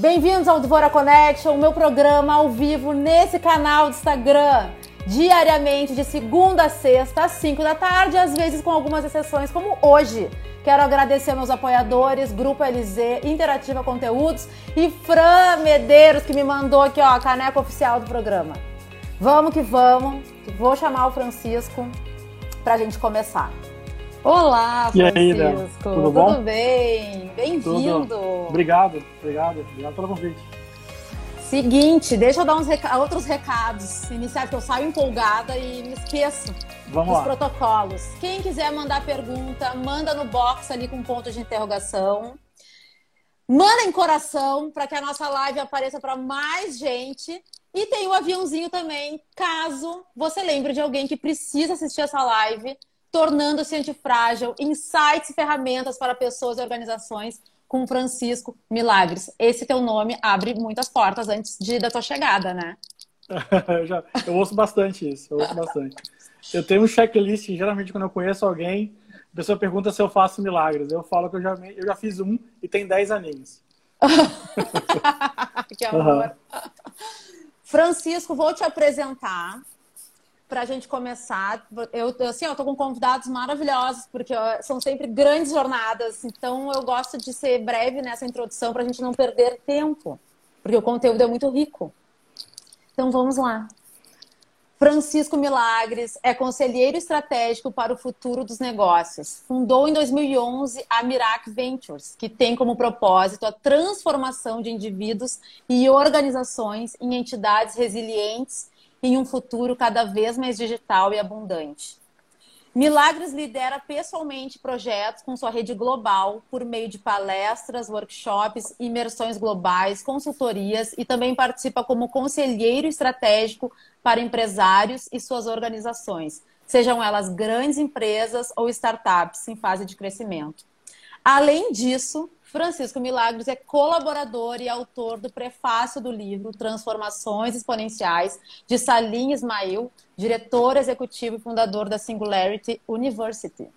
Bem-vindos ao Dvora Connection, o meu programa ao vivo nesse canal do Instagram, diariamente de segunda a sexta às 5 da tarde, às vezes com algumas exceções, como hoje. Quero agradecer meus apoiadores, Grupo LZ, Interativa Conteúdos e Fran Medeiros, que me mandou aqui ó, a caneca oficial do programa. Vamos que vamos, vou chamar o Francisco para a gente começar. Olá, Francisco. Aí, Tudo, bom? Tudo bem? Bem-vindo. Obrigado, obrigado, obrigado pelo convite. Seguinte, deixa eu dar uns reca outros recados. Iniciar que eu saio empolgada e me esqueço Vamos dos lá. protocolos. Quem quiser mandar pergunta, manda no box ali com ponto de interrogação. Manda em coração para que a nossa live apareça para mais gente. E tem o aviãozinho também, caso você lembre de alguém que precisa assistir essa live tornando-se antifrágil, insights e ferramentas para pessoas e organizações com Francisco Milagres. Esse teu nome abre muitas portas antes de da tua chegada, né? eu, já, eu ouço bastante isso, eu ouço bastante. Eu tenho um checklist, geralmente quando eu conheço alguém, a pessoa pergunta se eu faço milagres. Eu falo que eu já, eu já fiz um e tem 10 aninhos. que amor. Uhum. Francisco, vou te apresentar para a gente começar, eu assim, eu tô com convidados maravilhosos, porque são sempre grandes jornadas, então eu gosto de ser breve nessa introdução para a gente não perder tempo, porque o conteúdo é muito rico. Então vamos lá. Francisco Milagres é conselheiro estratégico para o futuro dos negócios. Fundou em 2011 a Mirac Ventures, que tem como propósito a transformação de indivíduos e organizações em entidades resilientes em um futuro cada vez mais digital e abundante. Milagres lidera pessoalmente projetos com sua rede global por meio de palestras, workshops, imersões globais, consultorias e também participa como conselheiro estratégico para empresários e suas organizações, sejam elas grandes empresas ou startups em fase de crescimento. Além disso, Francisco Milagres é colaborador e autor do prefácio do livro Transformações Exponenciais, de Salim Ismail, diretor executivo e fundador da Singularity University.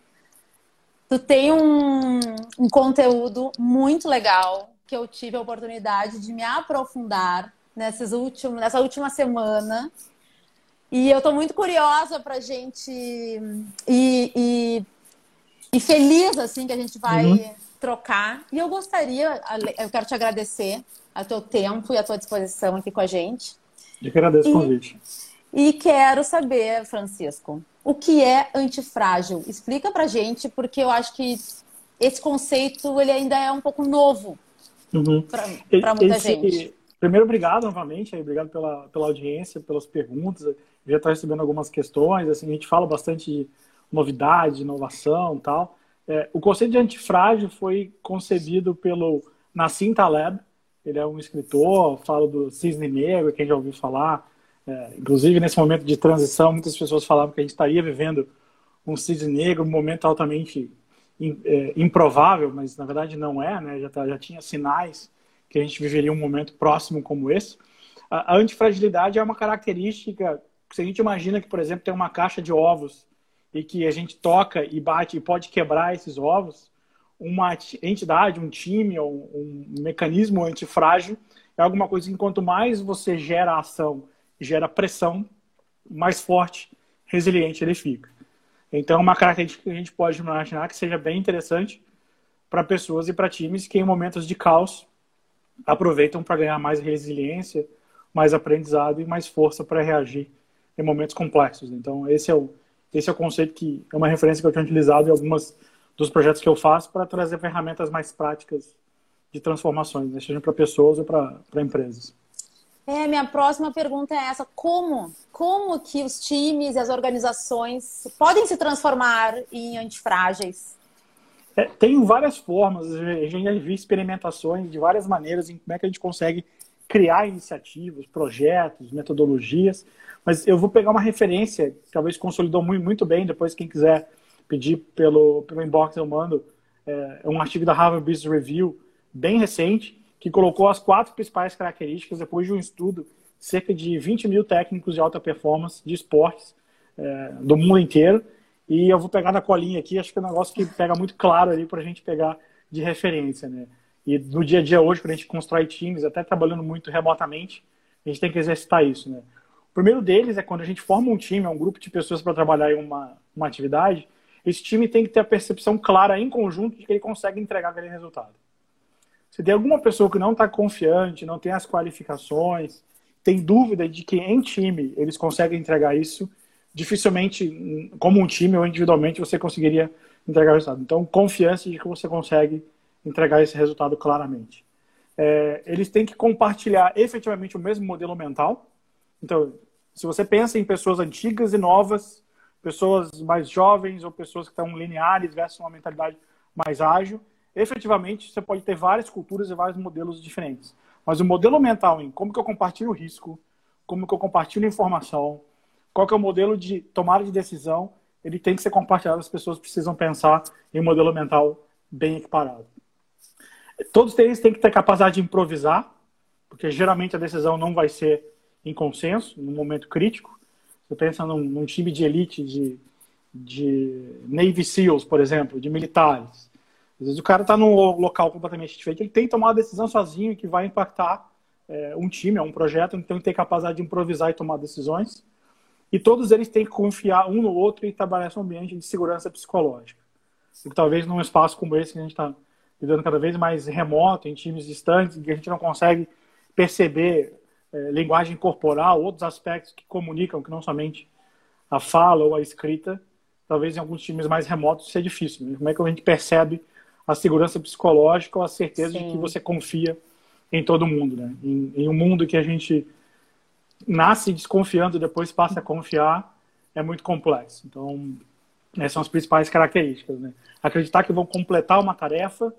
Tu tem um, um conteúdo muito legal que eu tive a oportunidade de me aprofundar nesses últimos, nessa última semana. E eu estou muito curiosa para a gente ir, ir, ir, feliz assim que a gente vai uhum trocar. E eu gostaria, eu quero te agradecer a teu tempo e a tua disposição aqui com a gente. Eu que agradeço o convite. E quero saber, Francisco, o que é antifrágil? Explica pra gente, porque eu acho que esse conceito ele ainda é um pouco novo uhum. para muita esse, gente. Primeiro, obrigado novamente, obrigado pela, pela audiência, pelas perguntas. Eu já estou recebendo algumas questões, assim, a gente fala bastante de novidade, inovação tal. É, o conceito de antifrágil foi concebido pelo Nassim Taleb, ele é um escritor, fala do cisne negro, quem já ouviu falar. É, inclusive, nesse momento de transição, muitas pessoas falavam que a gente estaria vivendo um cisne negro, um momento altamente é, improvável, mas na verdade não é, né? já, tá, já tinha sinais que a gente viveria um momento próximo como esse. A, a antifragilidade é uma característica, se a gente imagina que, por exemplo, tem uma caixa de ovos e que a gente toca e bate e pode quebrar esses ovos, uma entidade, um time ou um mecanismo antifrágil é alguma coisa que quanto mais você gera ação, gera pressão, mais forte, resiliente ele fica. Então, é uma característica que a gente pode imaginar que seja bem interessante para pessoas e para times que em momentos de caos aproveitam para ganhar mais resiliência, mais aprendizado e mais força para reagir em momentos complexos. Então, esse é o esse é o conceito que é uma referência que eu tenho utilizado em algumas dos projetos que eu faço para trazer ferramentas mais práticas de transformações, né? seja para pessoas ou para empresas. É, minha próxima pergunta é essa: como, como que os times e as organizações podem se transformar em antifrágeis? É, tem várias formas, a gente já viu experimentações de várias maneiras em como é que a gente consegue criar iniciativas, projetos, metodologias mas eu vou pegar uma referência, que talvez consolidou muito, muito bem, depois quem quiser pedir pelo, pelo inbox eu mando, é, é um artigo da Harvard Business Review, bem recente, que colocou as quatro principais características depois de um estudo, cerca de 20 mil técnicos de alta performance de esportes é, do mundo inteiro. E eu vou pegar na colinha aqui, acho que é um negócio que pega muito claro ali para a gente pegar de referência, né? E no dia a dia hoje, quando a gente constrói times, até trabalhando muito remotamente, a gente tem que exercitar isso, né? O primeiro deles é quando a gente forma um time, é um grupo de pessoas para trabalhar em uma, uma atividade, esse time tem que ter a percepção clara em conjunto de que ele consegue entregar aquele resultado. Se tem alguma pessoa que não está confiante, não tem as qualificações, tem dúvida de que em time eles conseguem entregar isso, dificilmente, como um time ou individualmente, você conseguiria entregar o resultado. Então, confiança de que você consegue entregar esse resultado claramente. É, eles têm que compartilhar efetivamente o mesmo modelo mental. Então, se você pensa em pessoas antigas e novas, pessoas mais jovens ou pessoas que estão lineares versus uma mentalidade mais ágil, efetivamente você pode ter várias culturas e vários modelos diferentes. Mas o modelo mental em como que eu compartilho o risco, como que eu compartilho informação, qual que é o modelo de tomada de decisão, ele tem que ser compartilhado, as pessoas precisam pensar em um modelo mental bem equiparado. Todos eles têm que ter capacidade de improvisar, porque geralmente a decisão não vai ser em consenso, no momento crítico. Você pensa num, num time de elite de, de Navy SEALs, por exemplo, de militares. Às vezes o cara está num local completamente diferente, ele tem que tomar uma decisão sozinho que vai impactar é, um time, é um projeto, então ele tem capacidade de improvisar e tomar decisões. E todos eles têm que confiar um no outro e trabalhar nesse ambiente de segurança psicológica. E talvez num espaço como esse que a gente está lidando cada vez mais remoto, em times distantes, em que a gente não consegue perceber é, linguagem corporal, outros aspectos que comunicam, que não somente a fala ou a escrita, talvez em alguns times mais remotos seja difícil. Né? Como é que a gente percebe a segurança psicológica ou a certeza Sim. de que você confia em todo mundo, né? Em, em, um mundo que a gente nasce desconfiando e depois passa a confiar é muito complexo. Então, essas são as principais características, né? Acreditar que vão completar uma tarefa,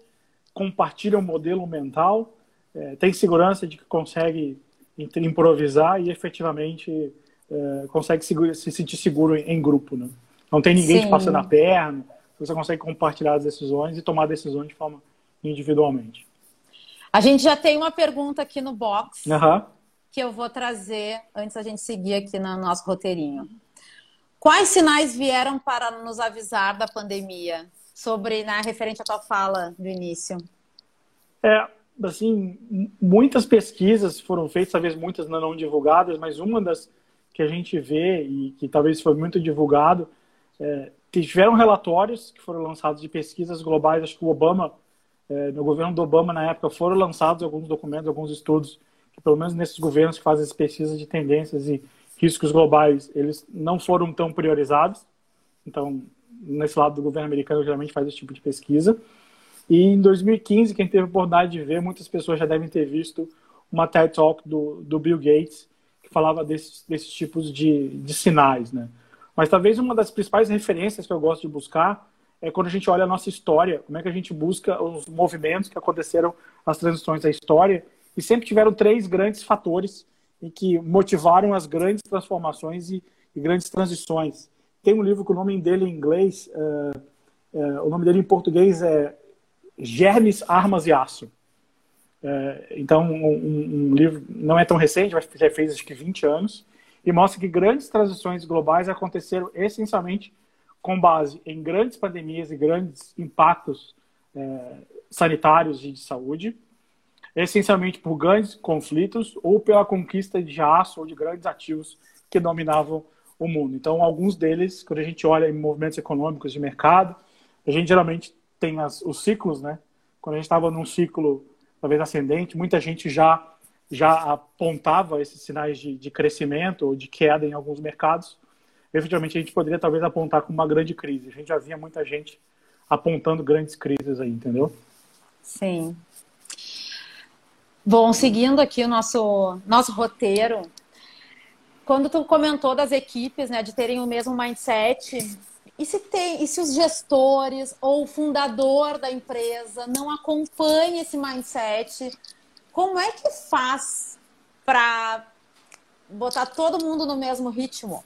compartilham um modelo mental, é, tem segurança de que consegue improvisar e efetivamente é, consegue se sentir seguro em, em grupo, né? Não tem ninguém Sim. te passando a perna, você consegue compartilhar as decisões e tomar decisões de forma individualmente. A gente já tem uma pergunta aqui no box uhum. que eu vou trazer antes da gente seguir aqui no nosso roteirinho. Quais sinais vieram para nos avisar da pandemia? Sobre, né, referente à tua fala do início. É, assim, muitas pesquisas foram feitas, talvez muitas não divulgadas, mas uma das que a gente vê e que talvez foi muito divulgado é, tiveram relatórios que foram lançados de pesquisas globais. Acho que o Obama, é, no governo do Obama, na época, foram lançados alguns documentos, alguns estudos, que pelo menos nesses governos que fazem as pesquisas de tendências e riscos globais, eles não foram tão priorizados. Então, nesse lado do governo americano, geralmente faz esse tipo de pesquisa. E em 2015, quem teve a oportunidade de ver, muitas pessoas já devem ter visto uma TED Talk do, do Bill Gates, que falava desses, desses tipos de, de sinais, né? Mas talvez uma das principais referências que eu gosto de buscar é quando a gente olha a nossa história, como é que a gente busca os movimentos que aconteceram, as transições da história, e sempre tiveram três grandes fatores em que motivaram as grandes transformações e, e grandes transições. Tem um livro com o nome dele em inglês, uh, uh, o nome dele em português é Germes, Armas e Aço. Uh, então, um, um, livro não é tão recente, mas já fez acho que 20 anos, e mostra que grandes transições globais aconteceram essencialmente com base em grandes pandemias e grandes impactos sanitários e de saúde, essencialmente por grandes conflitos ou pela conquista de aço ou de grandes ativos que dominavam o mundo. Então, alguns deles, quando a gente olha em movimentos econômicos de mercado, a gente geralmente tem as, os ciclos, né? Quando a gente estava num ciclo talvez ascendente, muita gente já já apontava esses sinais de, de crescimento ou de queda em alguns mercados, efetivamente a gente poderia talvez apontar como uma grande crise. A gente já via muita gente apontando grandes crises aí, entendeu? Sim. Bom, seguindo aqui o nosso, nosso roteiro, quando tu comentou das equipes, né, de terem o mesmo mindset, e se tem, e se os gestores ou o fundador da empresa não acompanha esse mindset, como é que faz para botar todo mundo no mesmo ritmo?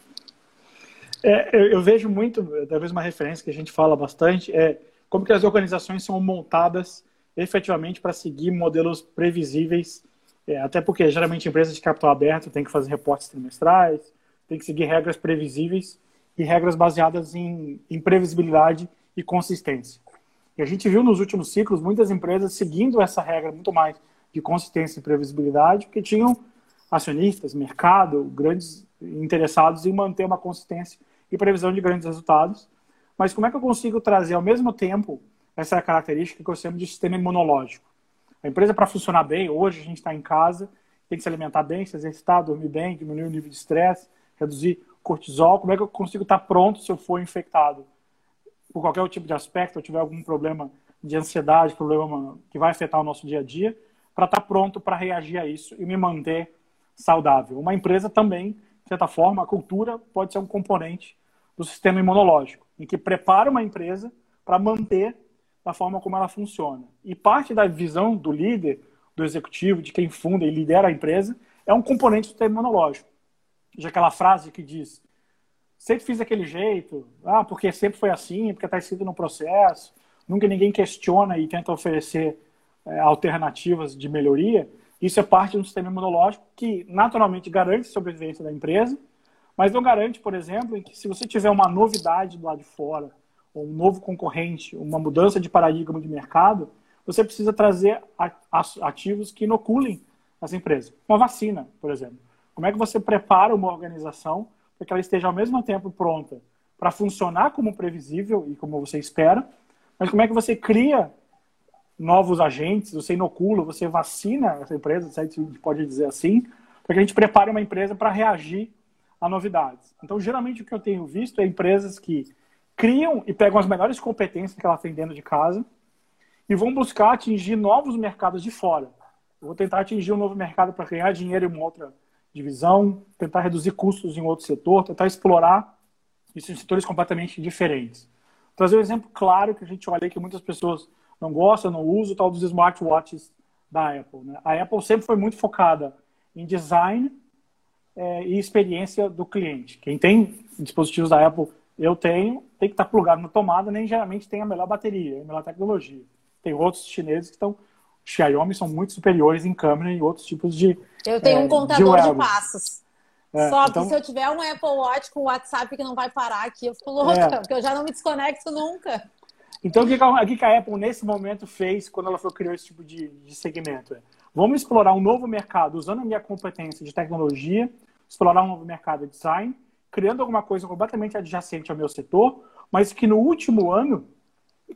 É, eu, eu, vejo muito, talvez uma referência que a gente fala bastante, é como que as organizações são montadas efetivamente para seguir modelos previsíveis, é, até porque geralmente empresas de capital aberto têm que fazer reportes trimestrais, tem que seguir regras previsíveis e regras baseadas em, em previsibilidade e consistência. E a gente viu nos últimos ciclos muitas empresas seguindo essa regra muito mais de consistência e previsibilidade, porque tinham acionistas, mercado, grandes interessados em manter uma consistência e previsão de grandes resultados. Mas como é que eu consigo trazer ao mesmo tempo essa característica que eu chamo de sistema imunológico? A empresa, para funcionar bem, hoje a gente está em casa, tem que se alimentar bem, se exercitar, dormir bem, diminuir o nível de estresse, reduzir cortisol. Como é que eu consigo estar pronto se eu for infectado por qualquer tipo de aspecto, ou tiver algum problema de ansiedade, problema que vai afetar o nosso dia a dia, para estar pronto para reagir a isso e me manter saudável. Uma empresa também, de certa forma, a cultura pode ser um componente do sistema imunológico, em que prepara uma empresa para manter da forma como ela funciona. E parte da visão do líder, do executivo, de quem funda e lidera a empresa, é um componente do sistema imunológico. Já aquela frase que diz: sempre fiz daquele jeito, ah, porque sempre foi assim, porque está escrito no processo, nunca ninguém questiona e tenta oferecer é, alternativas de melhoria. Isso é parte do sistema imunológico que naturalmente garante a sobrevivência da empresa, mas não garante, por exemplo, que se você tiver uma novidade do lado de fora, um novo concorrente, uma mudança de paradigma de mercado, você precisa trazer ativos que inoculem as empresas. Uma vacina, por exemplo. Como é que você prepara uma organização para que ela esteja ao mesmo tempo pronta para funcionar como previsível e como você espera, mas como é que você cria novos agentes, você inocula, você vacina essa empresa, se a gente pode dizer assim, para que a gente prepare uma empresa para reagir a novidades. Então, geralmente, o que eu tenho visto é empresas que criam e pegam as melhores competências que elas têm dentro de casa e vão buscar atingir novos mercados de fora. Eu vou tentar atingir um novo mercado para ganhar dinheiro em uma outra divisão, tentar reduzir custos em outro setor, tentar explorar isso em setores completamente diferentes. Vou trazer um exemplo claro que a gente olha que muitas pessoas não gostam, não usam, tal dos smartwatches da Apple. Né? A Apple sempre foi muito focada em design é, e experiência do cliente. Quem tem dispositivos da Apple, eu tenho, tem que estar plugado na tomada, nem geralmente tem a melhor bateria, a melhor tecnologia. Tem outros chineses que estão Xiaomi são muito superiores em câmera e outros tipos de. Eu tenho é, um contador de, de passos. É, Só então... que se eu tiver um Apple Watch com WhatsApp que não vai parar aqui, eu fico louca, é. porque eu já não me desconecto nunca. Então, o que a, Apple, nesse momento, fez quando ela foi, criou esse tipo de, de segmento? É, vamos explorar um novo mercado usando a minha competência de tecnologia, explorar um novo mercado de design, criando alguma coisa completamente adjacente ao meu setor, mas que no último ano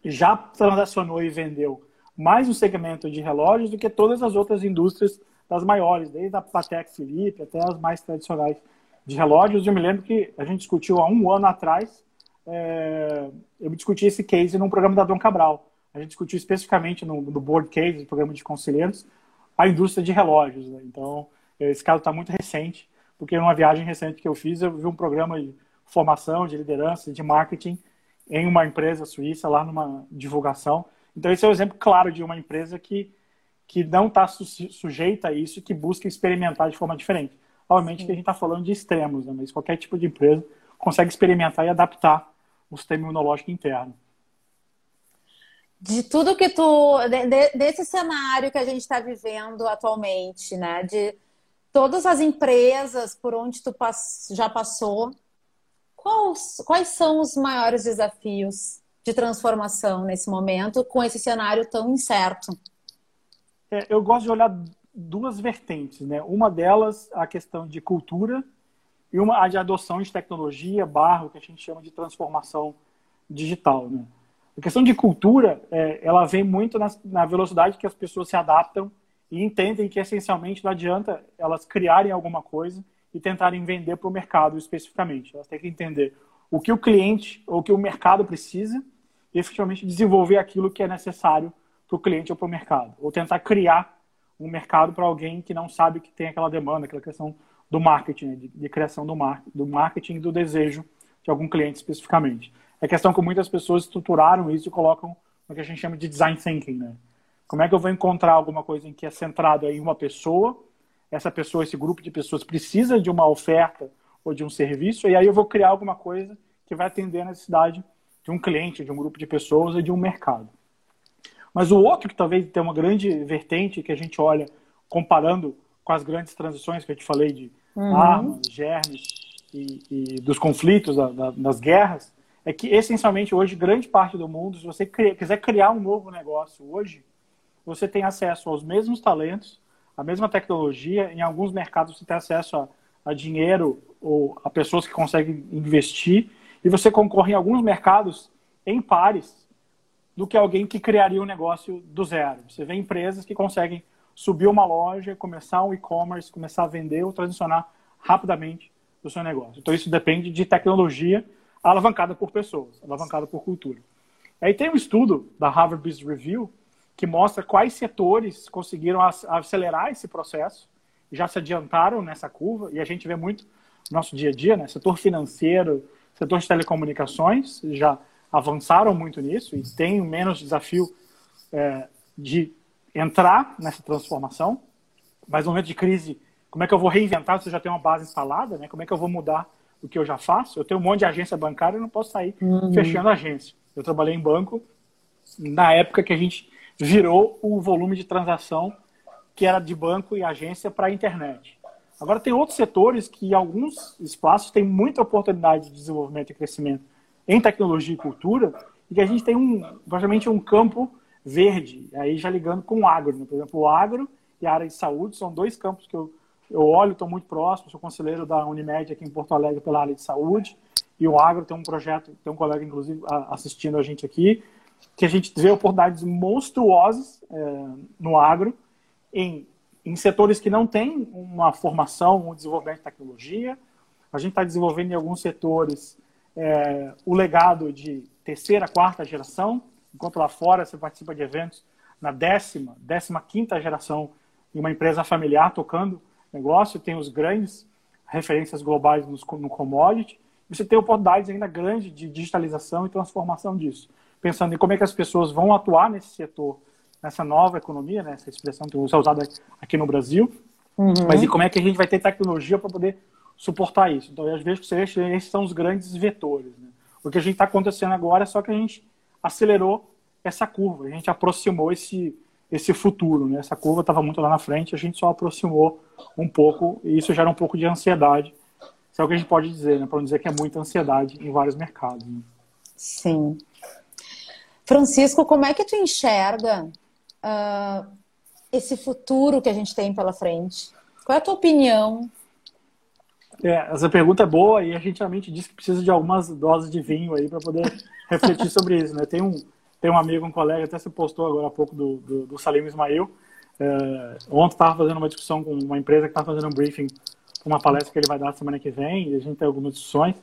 já transacionou e vendeu mais um segmento de relógios do que todas as outras indústrias das maiores, desde a Patek Philippe até as mais tradicionais de relógios. Eu me lembro que a gente discutiu há um ano atrás, é, eu discuti esse case num programa da Dom Cabral. A gente discutiu especificamente no, no Board Case, no programa de conselheiros, a indústria de relógios. Né? Então, esse caso está muito recente, porque numa viagem recente que eu fiz, eu vi um programa de formação, de liderança, de marketing em uma empresa suíça, lá numa divulgação, então, esse é um exemplo claro de uma empresa que, que não está su sujeita a isso e que busca experimentar de forma diferente. Obviamente Sim. que a gente está falando de extremos, né? mas qualquer tipo de empresa consegue experimentar e adaptar o sistema imunológico interno. De tudo que tu. De, desse cenário que a gente está vivendo atualmente, né? De todas as empresas por onde tu já passou, quais, quais são os maiores desafios de transformação nesse momento, com esse cenário tão incerto? É, eu gosto de olhar duas vertentes, né? Uma delas a questão de cultura e uma a de adoção de tecnologia, barro, que a gente chama de transformação digital, né? A questão de cultura, é, ela vem muito na, na, velocidade que as pessoas se adaptam e entendem que essencialmente não adianta elas criarem alguma coisa e tentarem vender para o mercado especificamente. Elas têm que entender o que o cliente ou o que o mercado precisa e efetivamente desenvolver aquilo que é necessário para o cliente ou para o mercado. Ou tentar criar um mercado para alguém que não sabe que tem aquela demanda, aquela questão do marketing, né? de, de, criação do, mar, do marketing e do desejo de algum cliente especificamente. É questão que muitas pessoas estruturaram isso e colocam no que a gente chama de design thinking. Né? Como é que eu vou encontrar alguma coisa em que é centrado em uma pessoa, essa pessoa, esse grupo de pessoas precisa de uma oferta ou de um serviço, e aí eu vou criar alguma coisa que vai atender a necessidade de um cliente, de um grupo de pessoas e de um mercado. Mas o outro que talvez tenha uma grande vertente que a gente olha comparando com as grandes transições que eu te falei de uhum. armas, germes e, e, dos conflitos, da, da, das guerras, é que, essencialmente, hoje, grande parte do mundo, se você quiser criar um novo negócio hoje, você tem acesso aos mesmos talentos, a mesma tecnologia. Em alguns mercados, você tem acesso a, a dinheiro ou a pessoas que conseguem investir. E você concorre em alguns mercados em pares do que alguém que criaria um negócio do zero. Você vê empresas que conseguem subir uma loja, começar um e-commerce, começar a vender ou transicionar rapidamente do seu negócio. Então, isso depende de tecnologia alavancada por pessoas, alavancada por cultura. Aí tem um estudo da Harvard Business Review que mostra quais setores conseguiram acelerar esse processo, já se adiantaram nessa curva, e a gente vê muito no nosso dia a dia, né? Setor financeiro, setor de telecomunicações, já avançaram muito nisso e têm menos desafio é, de entrar nessa transformação. Mas no momento de crise, como é que eu vou reinventar se eu já tenho uma base instalada? Né? Como é que eu vou mudar o que eu já faço? Eu tenho um monte de agência bancária e não posso sair uhum. fechando a agência. Eu trabalhei em banco na época que a gente virou o volume de transação que era de banco e agência para a internet. Agora, tem outros setores que, alguns espaços, têm muita oportunidade de desenvolvimento e crescimento em tecnologia e cultura, e que a gente tem um, praticamente um campo verde, aí já ligando com o agro. Né? Por exemplo, o agro e a área de saúde são dois campos que eu, eu olho, estou muito próximo, sou conselheiro da Unimed aqui em Porto Alegre pela área de saúde, e o agro tem um projeto, tem um colega, inclusive, assistindo a gente aqui, que a gente vê oportunidades monstruosas é, no agro, em, em setores que não têm uma formação, um desenvolvimento de tecnologia. A gente está desenvolvendo em alguns setores é, o legado de terceira, quarta geração, enquanto lá fora você participa de eventos na décima, décima quinta geração em uma empresa familiar tocando negócio, tem os grandes referências globais no commodity, você tem oportunidades ainda grandes de digitalização e transformação disso. Pensando em como é que as pessoas vão atuar nesse setor, nessa nova economia, né, essa expressão que usa usada aqui no Brasil, uhum. mas e como é que a gente vai ter tecnologia para poder suportar isso. Então, às vezes, você vê, esses são os grandes vetores. Né? O que a gente está acontecendo agora é só que a gente acelerou essa curva, a gente aproximou esse, esse futuro. Né? Essa curva estava muito lá na frente, a gente só aproximou um pouco, e isso gera um pouco de ansiedade. Isso é o que a gente pode dizer, né? para não dizer que é muita ansiedade em vários mercados. Né? Sim. Francisco, como é que tu enxerga uh, esse futuro que a gente tem pela frente? Qual é a tua opinião é, essa pergunta é boa e a gente realmente diz que precisa de algumas doses de vinho aí para poder refletir sobre isso, né? Tem um, tem um amigo, um colega, até se postou agora há pouco do, do, do Salim Ismail. É, ontem estava fazendo uma discussão com uma empresa que está fazendo um briefing para uma palestra que ele vai dar semana que vem e a gente tem algumas discussões.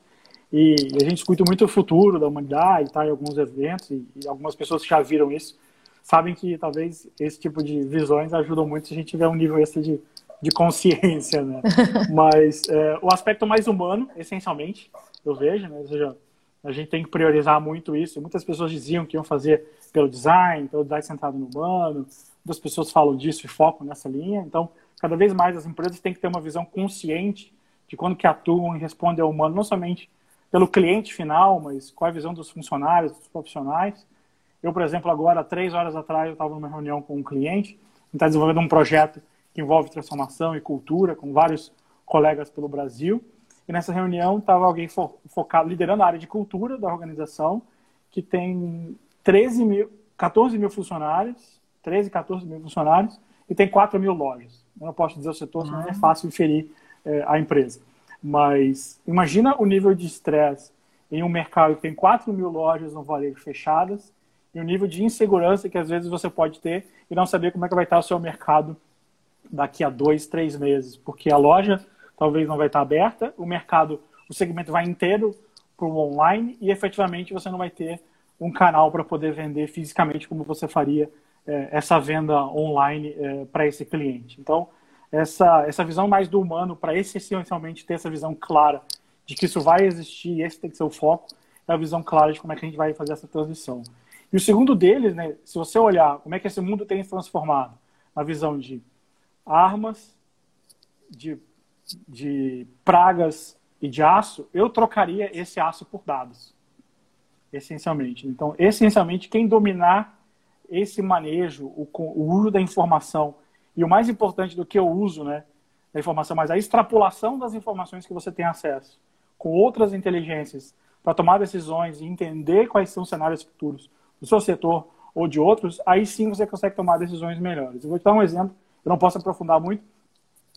E, e a gente discute muito o futuro da humanidade, tá, em alguns eventos e, e algumas pessoas que já viram isso sabem que talvez esse tipo de visões ajudam muito se a gente tiver um nível extra de de consciência, né? Mas é, o aspecto mais humano, essencialmente, eu vejo, né? Ou seja, a gente tem que priorizar muito isso. Muitas pessoas diziam que iam fazer pelo design, pelo design centrado no humano. Muitas pessoas falam disso e focam nessa linha. Então, cada vez mais as empresas têm que ter uma visão consciente de quando que atuam e respondem ao humano, não somente pelo cliente final, mas qual é a visão dos funcionários, dos profissionais. Eu, por exemplo, agora, três horas atrás, eu estava numa reunião com um cliente, está desenvolvendo um projeto que envolve transformação e cultura, com vários colegas pelo Brasil. E nessa reunião estava alguém fo focado, liderando a área de cultura da organização, que tem 13 mil, 14 mil funcionários, 13, 14 mil funcionários, e tem 4 mil lojas. Eu não posso dizer o setor, senão é fácil inferir é, a empresa. Mas imagina o nível de estresse em um mercado que tem 4 mil lojas no varejo fechadas e o nível de insegurança que às vezes você pode ter e não saber como é que vai estar o seu mercado daqui a dois, três meses, porque a loja talvez não vai estar aberta, o mercado, o segmento vai inteiro para o online e efetivamente você não vai ter um canal para poder vender fisicamente como você faria é, essa venda online é, para esse cliente. Então, essa, essa visão mais do humano, para essencialmente ter essa visão clara de que isso vai existir, esse tem que ser o foco, é a visão clara de como é que a gente vai fazer essa transição. E o segundo deles, né, se você olhar como é que esse mundo tem se transformado, na visão de armas, de, de pragas e de aço, eu trocaria esse aço por dados, essencialmente. Então, essencialmente, quem dominar esse manejo, o, o uso da informação, e o mais importante do que o uso né, da informação, mas a extrapolação das informações que você tem acesso com outras inteligências para tomar decisões e entender quais são os cenários futuros do seu setor ou de outros, aí sim você consegue tomar decisões melhores. Eu vou te dar um exemplo, eu não posso aprofundar muito,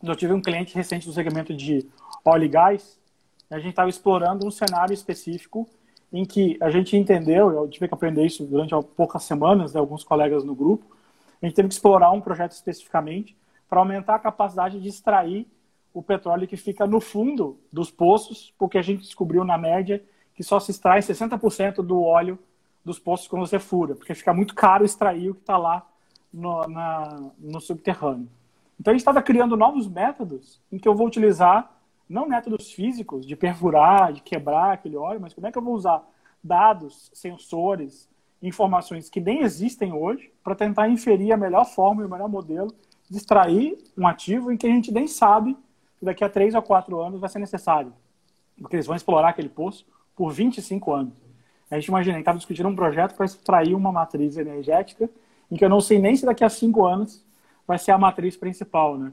mas eu tive um cliente recente do segmento de óleo e gás, a gente estava explorando um cenário específico em que a gente entendeu, eu tive que aprender isso durante poucas semanas, né, alguns colegas no grupo, a gente teve que explorar um projeto especificamente para aumentar a capacidade de extrair o petróleo que fica no fundo dos poços, porque a gente descobriu na média que só se extrai 60% do óleo dos poços quando você fura, porque fica muito caro extrair o que está lá no, na, no subterrâneo. Então a gente estava criando novos métodos em que eu vou utilizar não métodos físicos de perfurar, de quebrar aquele óleo, mas como é que eu vou usar dados, sensores, informações que nem existem hoje para tentar inferir a melhor forma e o melhor modelo de extrair um ativo em que a gente nem sabe que daqui a três ou quatro anos vai ser necessário, porque eles vão explorar aquele poço por 25 anos. A gente imagina, a gente estava discutindo um projeto para extrair uma matriz energética em que eu não sei nem se daqui a cinco anos vai ser a matriz principal, né?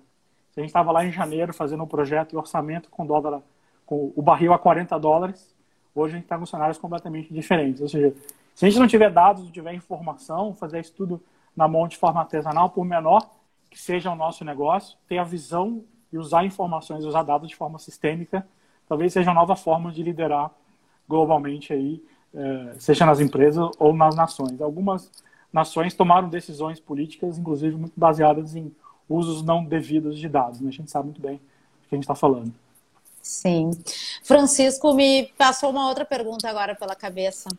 A gente estava lá em janeiro fazendo um projeto e orçamento com dólar, com o barril a 40 dólares, hoje a gente está com cenários completamente diferentes. Ou seja, se a gente não tiver dados, não tiver informação, fazer isso tudo na mão de forma artesanal, por menor que seja o nosso negócio, ter a visão e usar informações, usar dados de forma sistêmica, talvez seja uma nova forma de liderar globalmente aí é, seja nas empresas ou nas nações. Algumas nações tomaram decisões políticas, inclusive muito baseadas em usos não devidos de dados. Né? A gente sabe muito bem do que a gente está falando. Sim. Francisco, me passou uma outra pergunta agora pela cabeça.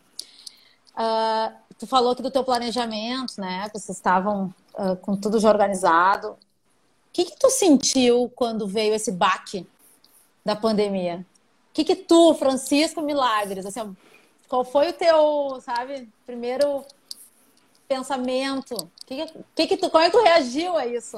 Uh, tu falou que do teu planejamento, né? Que vocês estavam uh, com tudo já organizado. O que, que tu sentiu quando veio esse baque da pandemia? O que, que tu, Francisco Milagres, assim, qual foi o teu, sabe, primeiro pensamento? Que que, que tu, como é que tu reagiu a isso?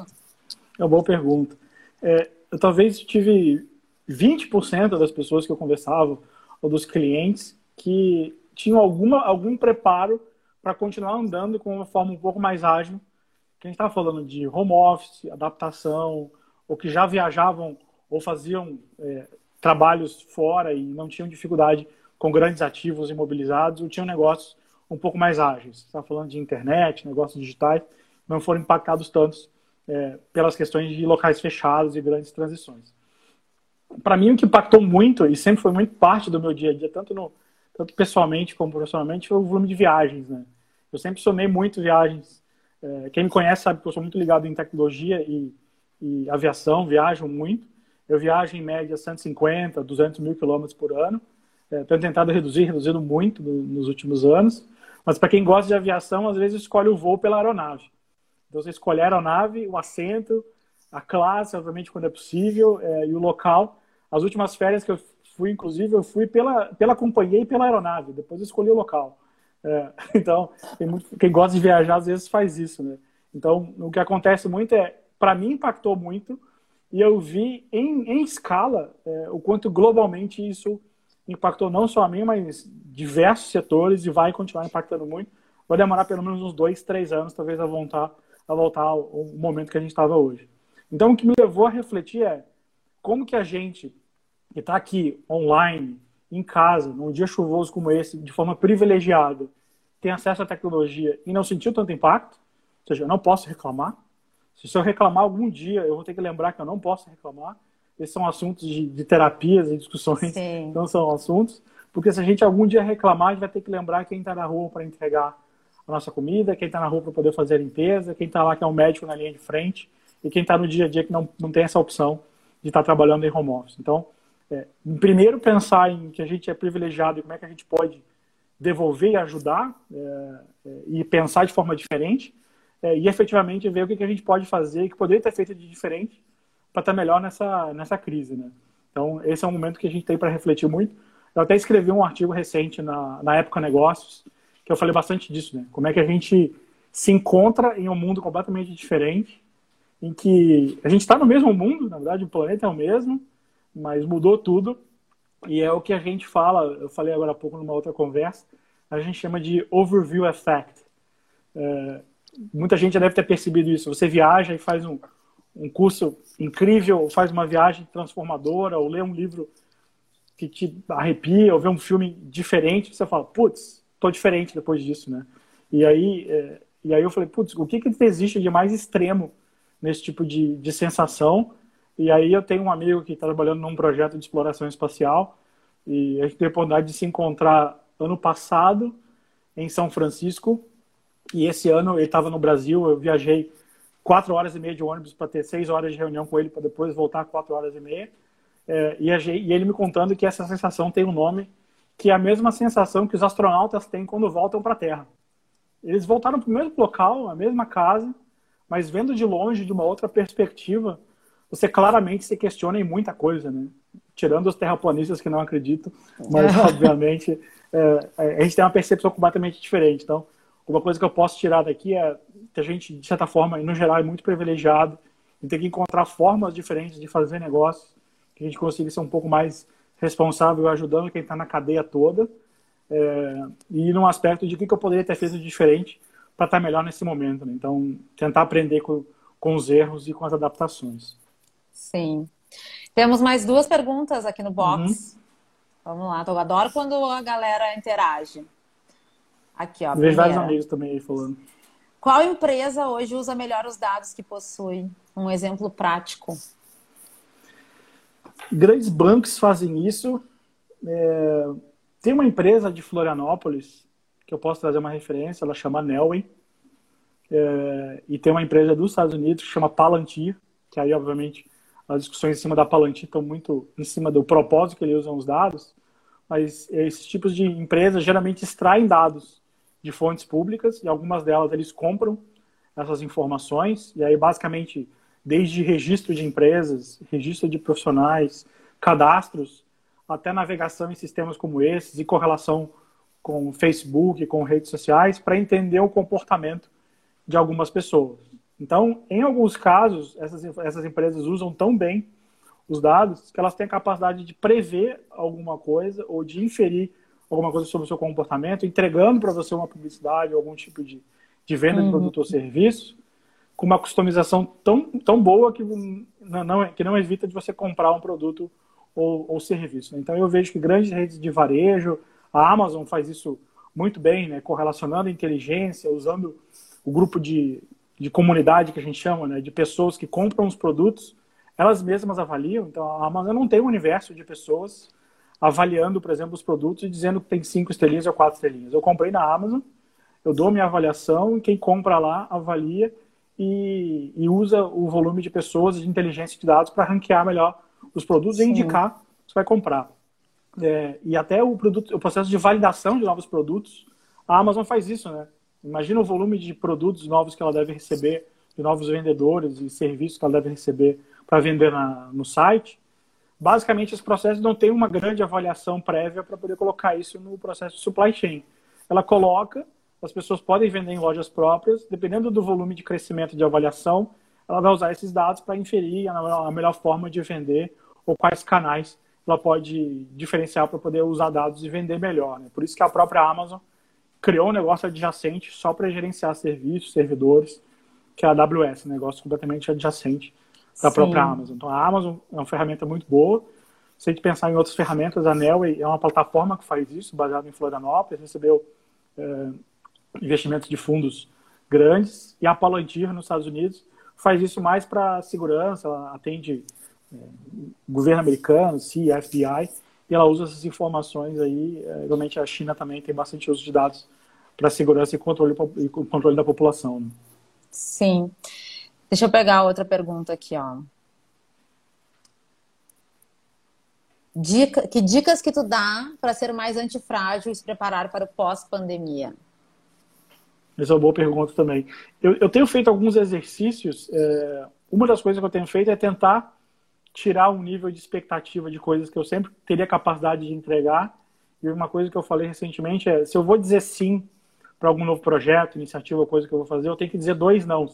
É uma boa pergunta. É, eu talvez tive 20% das pessoas que eu conversava, ou dos clientes, que tinham alguma, algum preparo para continuar andando com uma forma um pouco mais ágil. Que a gente estava falando de home office, adaptação, ou que já viajavam ou faziam é, trabalhos fora e não tinham dificuldade com grandes ativos imobilizados ou tinham negócios um pouco mais ágeis. Está falando de internet, negócios digitais, não foram impactados tantos é, pelas questões de locais fechados e grandes transições. Para mim, o que impactou muito, e sempre foi muito parte do meu dia a dia, tanto, no, tanto pessoalmente como profissionalmente, foi o volume de viagens. Né? Eu sempre somei muito viagens. É, quem me conhece sabe que eu sou muito ligado em tecnologia e, e aviação, viajo muito. Eu viajo em média 150, 200 mil quilômetros por ano. É, tenho tentado reduzir, reduzindo muito no, nos últimos anos. Mas para quem gosta de aviação, às vezes escolhe o voo pela aeronave. Então você escolhe a aeronave, o assento, a classe, obviamente quando é possível, é, e o local. As últimas férias que eu fui, inclusive, eu fui pela, pela companhia e pela aeronave. Depois eu escolhi o local. É, então, muito, quem gosta de viajar às vezes faz isso, né? Então, o que acontece muito é, para mim impactou muito, e eu vi em, em escala é, o quanto globalmente isso impactou não só a mim, mas diversos setores e vai continuar impactando muito. Vai demorar pelo menos uns dois, três anos, talvez, a voltar, a voltar ao, momento que a gente estava hoje. Então, o que me levou a refletir é como que a gente que está aqui online, em casa, num dia chuvoso como esse, de forma privilegiada, tem acesso à tecnologia e não sentiu tanto impacto, ou seja, eu não posso reclamar. Se eu reclamar algum dia, eu vou ter que lembrar que eu não posso reclamar esses são assuntos de, de terapias e discussões, Sim. não são assuntos. Porque se a gente algum dia reclamar, a gente vai ter que lembrar quem está na rua para entregar a nossa comida, quem está na rua para poder fazer a limpeza, quem está lá que é um médico na linha de frente e quem está no dia a dia que não, não tem essa opção de estar tá trabalhando em home office. Então, é, primeiro pensar em que a gente é privilegiado e como é que a gente pode devolver e ajudar é, é, e pensar de forma diferente é, e efetivamente ver o que, que a gente pode fazer que poderia ter feito de diferente para estar tá melhor nessa, nessa crise, né? Então, esse é um momento que a gente tem para refletir muito. Eu até escrevi um artigo recente na, na Época Negócios, que eu falei bastante disso, né? Como é que a gente se encontra em um mundo completamente diferente, em que a gente está no mesmo mundo, na verdade, o planeta é o mesmo, mas mudou tudo. E é o que a gente fala, eu falei agora há pouco numa outra conversa, a gente chama de overview effect. É, muita gente já deve ter percebido isso. Você viaja e faz um, um curso incrível, faz uma viagem transformadora, ou lê um livro que te arrepia, ou ver um filme diferente, você fala, putz, tô diferente depois disso, né? E aí, é, e aí eu falei, putz, o que, que existe de mais extremo nesse tipo de, de sensação? E aí eu tenho um amigo que está trabalhando num projeto de exploração espacial e a gente teve a oportunidade de se encontrar ano passado em São Francisco e esse ano ele estava no Brasil, eu viajei quatro horas e meia de ônibus para ter seis horas de reunião com ele para depois voltar quatro horas e meia. É, e, e, ele me contando que essa sensação tem um nome que é a mesma sensação que os astronautas têm quando voltam para a Terra. Eles voltaram para o mesmo local, a mesma casa, mas vendo de longe, de uma outra perspectiva, você claramente se questiona em muita coisa, né? Tirando os terraplanistas que não acreditam, mas obviamente é, é, a gente tem uma percepção completamente diferente. Então, uma coisa que eu posso tirar daqui é que a gente, de certa forma, no geral, é muito privilegiado e tem que encontrar formas diferentes de fazer negócios, que a gente consiga ser um pouco mais responsável ajudando quem está na cadeia toda é, e num aspecto de o que, que eu poderia ter feito diferente para estar tá melhor nesse momento. Né? Então, tentar aprender com, com os erros e com as adaptações. Sim. Temos mais duas perguntas aqui no box. Uhum. Vamos lá, eu adoro quando a galera interage. Aqui, ó. Vejo vários amigos também aí falando. Qual empresa hoje usa melhor os dados que possui? Um exemplo prático. Grandes bancos fazem isso. É... Tem uma empresa de Florianópolis que eu posso trazer uma referência, ela chama Nelway. É... E tem uma empresa dos Estados Unidos que chama Palantir, que aí, obviamente, as discussões em cima da Palantir estão muito em cima do propósito que eles usam os dados, mas esses tipos de empresas geralmente extraem dados de fontes públicas e algumas delas eles compram essas informações e aí basicamente desde registro de empresas, registro de profissionais, cadastros, até navegação em sistemas como esses e correlação com Facebook, com redes sociais, para entender o comportamento de algumas pessoas. Então, em alguns casos, essas, essas empresas usam tão bem os dados que elas têm a capacidade de prever alguma coisa ou de inferir alguma coisa sobre o seu comportamento, entregando para você uma publicidade ou algum tipo de, de venda uhum. de produto ou serviço, com uma customização tão, tão boa que não, não, que não evita de você comprar um produto ou, ou serviço. Então eu vejo que grandes redes de varejo, a Amazon faz isso muito bem, né, correlacionando a inteligência, usando o grupo de, de comunidade que a gente chama, né, de pessoas que compram os produtos, elas mesmas avaliam. Então a Amazon não tem um universo de pessoas avaliando, por exemplo, os produtos e dizendo que tem cinco estrelinhas ou quatro estrelinhas. Eu comprei na Amazon, eu dou minha avaliação e quem compra lá avalia e, e usa o volume de pessoas de inteligência de dados para ranquear melhor os produtos Sim. e indicar se vai comprar. É, e até o, produto, o processo de validação de novos produtos, a Amazon faz isso, né? Imagina o volume de produtos novos que ela deve receber, de novos vendedores e serviços que ela deve receber para vender na, no site basicamente esse processo não tem uma grande avaliação prévia para poder colocar isso no processo de supply chain. Ela coloca, as pessoas podem vender em lojas próprias, dependendo do volume de crescimento de avaliação, ela vai usar esses dados para inferir a melhor forma de vender ou quais canais ela pode diferenciar para poder usar dados e vender melhor. Né? Por isso que a própria Amazon criou um negócio adjacente só para gerenciar serviços, servidores, que é a AWS, um negócio completamente adjacente da Sim. própria Amazon. Então, a Amazon é uma ferramenta muito boa. Se a gente pensar em outras ferramentas, a Nelway é uma plataforma que faz isso, baseada em Florianópolis, recebeu é, investimentos de fundos grandes. E a Palantir, nos Estados Unidos, faz isso mais para segurança, ela atende é, governo americano, CIA, FBI, e ela usa essas informações aí. É, realmente a China também tem bastante uso de dados para segurança e controle, e controle da população. Né? Sim. Deixa eu pegar outra pergunta aqui, ó. Dica, que dicas que tu dá para ser mais antifrágil e se preparar para o pós-pandemia? Essa é uma boa pergunta também. Eu, eu tenho feito alguns exercícios. É, uma das coisas que eu tenho feito é tentar tirar um nível de expectativa de coisas que eu sempre teria capacidade de entregar. E uma coisa que eu falei recentemente é: se eu vou dizer sim para algum novo projeto, iniciativa, coisa que eu vou fazer, eu tenho que dizer dois não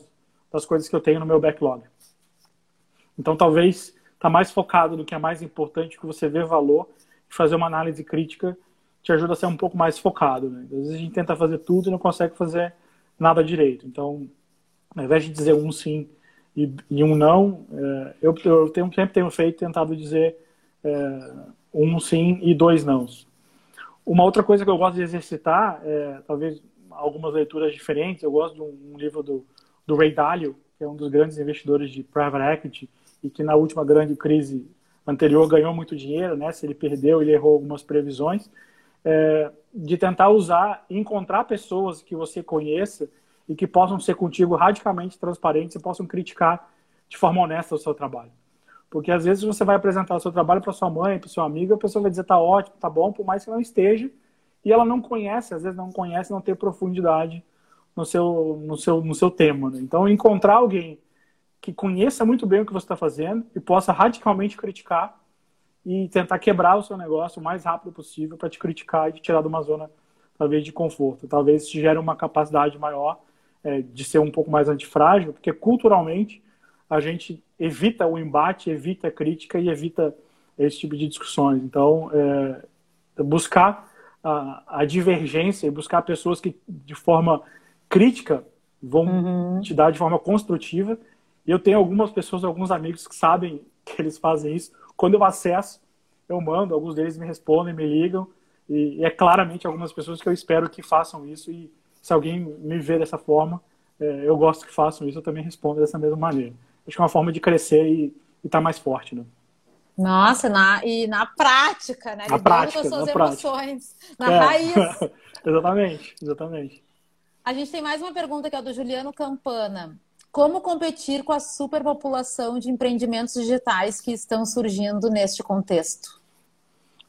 das coisas que eu tenho no meu backlog. Então, talvez tá mais focado no que é mais importante, que você vê valor e fazer uma análise crítica te ajuda a ser um pouco mais focado. Né? Às vezes a gente tenta fazer tudo e não consegue fazer nada direito. Então, ao invés de dizer um sim e, e um não, é, eu, eu tenho, sempre tenho feito, tentado dizer é, um sim e dois nãos. Uma outra coisa que eu gosto de exercitar, é, talvez algumas leituras diferentes, eu gosto de um, um livro do, do Ray Dalio, que é um dos grandes investidores de private equity e que na última grande crise anterior ganhou muito dinheiro, né? Se ele perdeu, ele errou algumas previsões. É, de tentar usar, encontrar pessoas que você conheça e que possam ser contigo radicalmente transparentes e possam criticar de forma honesta o seu trabalho. Porque às vezes você vai apresentar o seu trabalho para sua mãe, para sua amiga, a pessoa vai dizer tá ótimo, tá bom, por mais que não esteja, e ela não conhece, às vezes não conhece, não tem profundidade no seu no seu no seu tema. Né? Então encontrar alguém que conheça muito bem o que você está fazendo e possa radicalmente criticar e tentar quebrar o seu negócio o mais rápido possível para te criticar e te tirar de uma zona talvez de conforto. Talvez te gere uma capacidade maior é, de ser um pouco mais antifrágil, porque culturalmente a gente evita o embate, evita a crítica e evita esse tipo de discussões. Então, é, buscar a, a, divergência e buscar pessoas que, de forma crítica, vão uhum. te dar de forma construtiva. E eu tenho algumas pessoas, alguns amigos que sabem que eles fazem isso. Quando eu acesso, eu mando, alguns deles me respondem, me ligam. E, e é claramente algumas pessoas que eu espero que façam isso. E se alguém me vê dessa forma, é, eu gosto que façam isso, eu também respondo dessa mesma maneira acho que é uma forma de crescer e estar tá mais forte, né? Nossa, na, e na prática, né? Na Lidando prática, com as suas na emoções, prática. na é. raiz. exatamente, exatamente. A gente tem mais uma pergunta que é do Juliano Campana. Como competir com a superpopulação de empreendimentos digitais que estão surgindo neste contexto?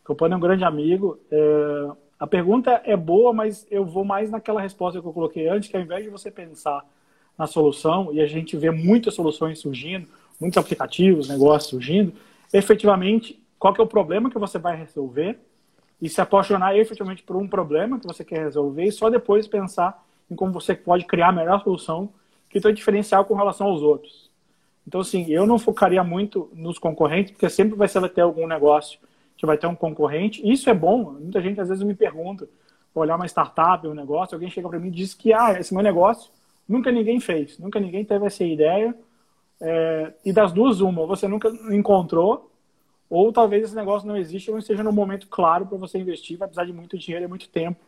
Campana é um grande amigo. É... A pergunta é boa, mas eu vou mais naquela resposta que eu coloquei antes, que ao invés de você pensar na solução, e a gente vê muitas soluções surgindo, muitos aplicativos, negócios surgindo, efetivamente, qual que é o problema que você vai resolver e se apaixonar efetivamente por um problema que você quer resolver e só depois pensar em como você pode criar a melhor solução que tem diferencial com relação aos outros. Então, assim, eu não focaria muito nos concorrentes, porque sempre vai ser ter algum negócio que vai ter um concorrente. Isso é bom. Muita gente às vezes me pergunta, olhar uma startup, um negócio, alguém chega para mim e diz que ah, esse meu negócio Nunca ninguém fez, nunca ninguém teve essa ideia. É, e das duas, uma, você nunca encontrou, ou talvez esse negócio não existe, ou não esteja no momento claro para você investir, vai precisar de muito dinheiro e muito tempo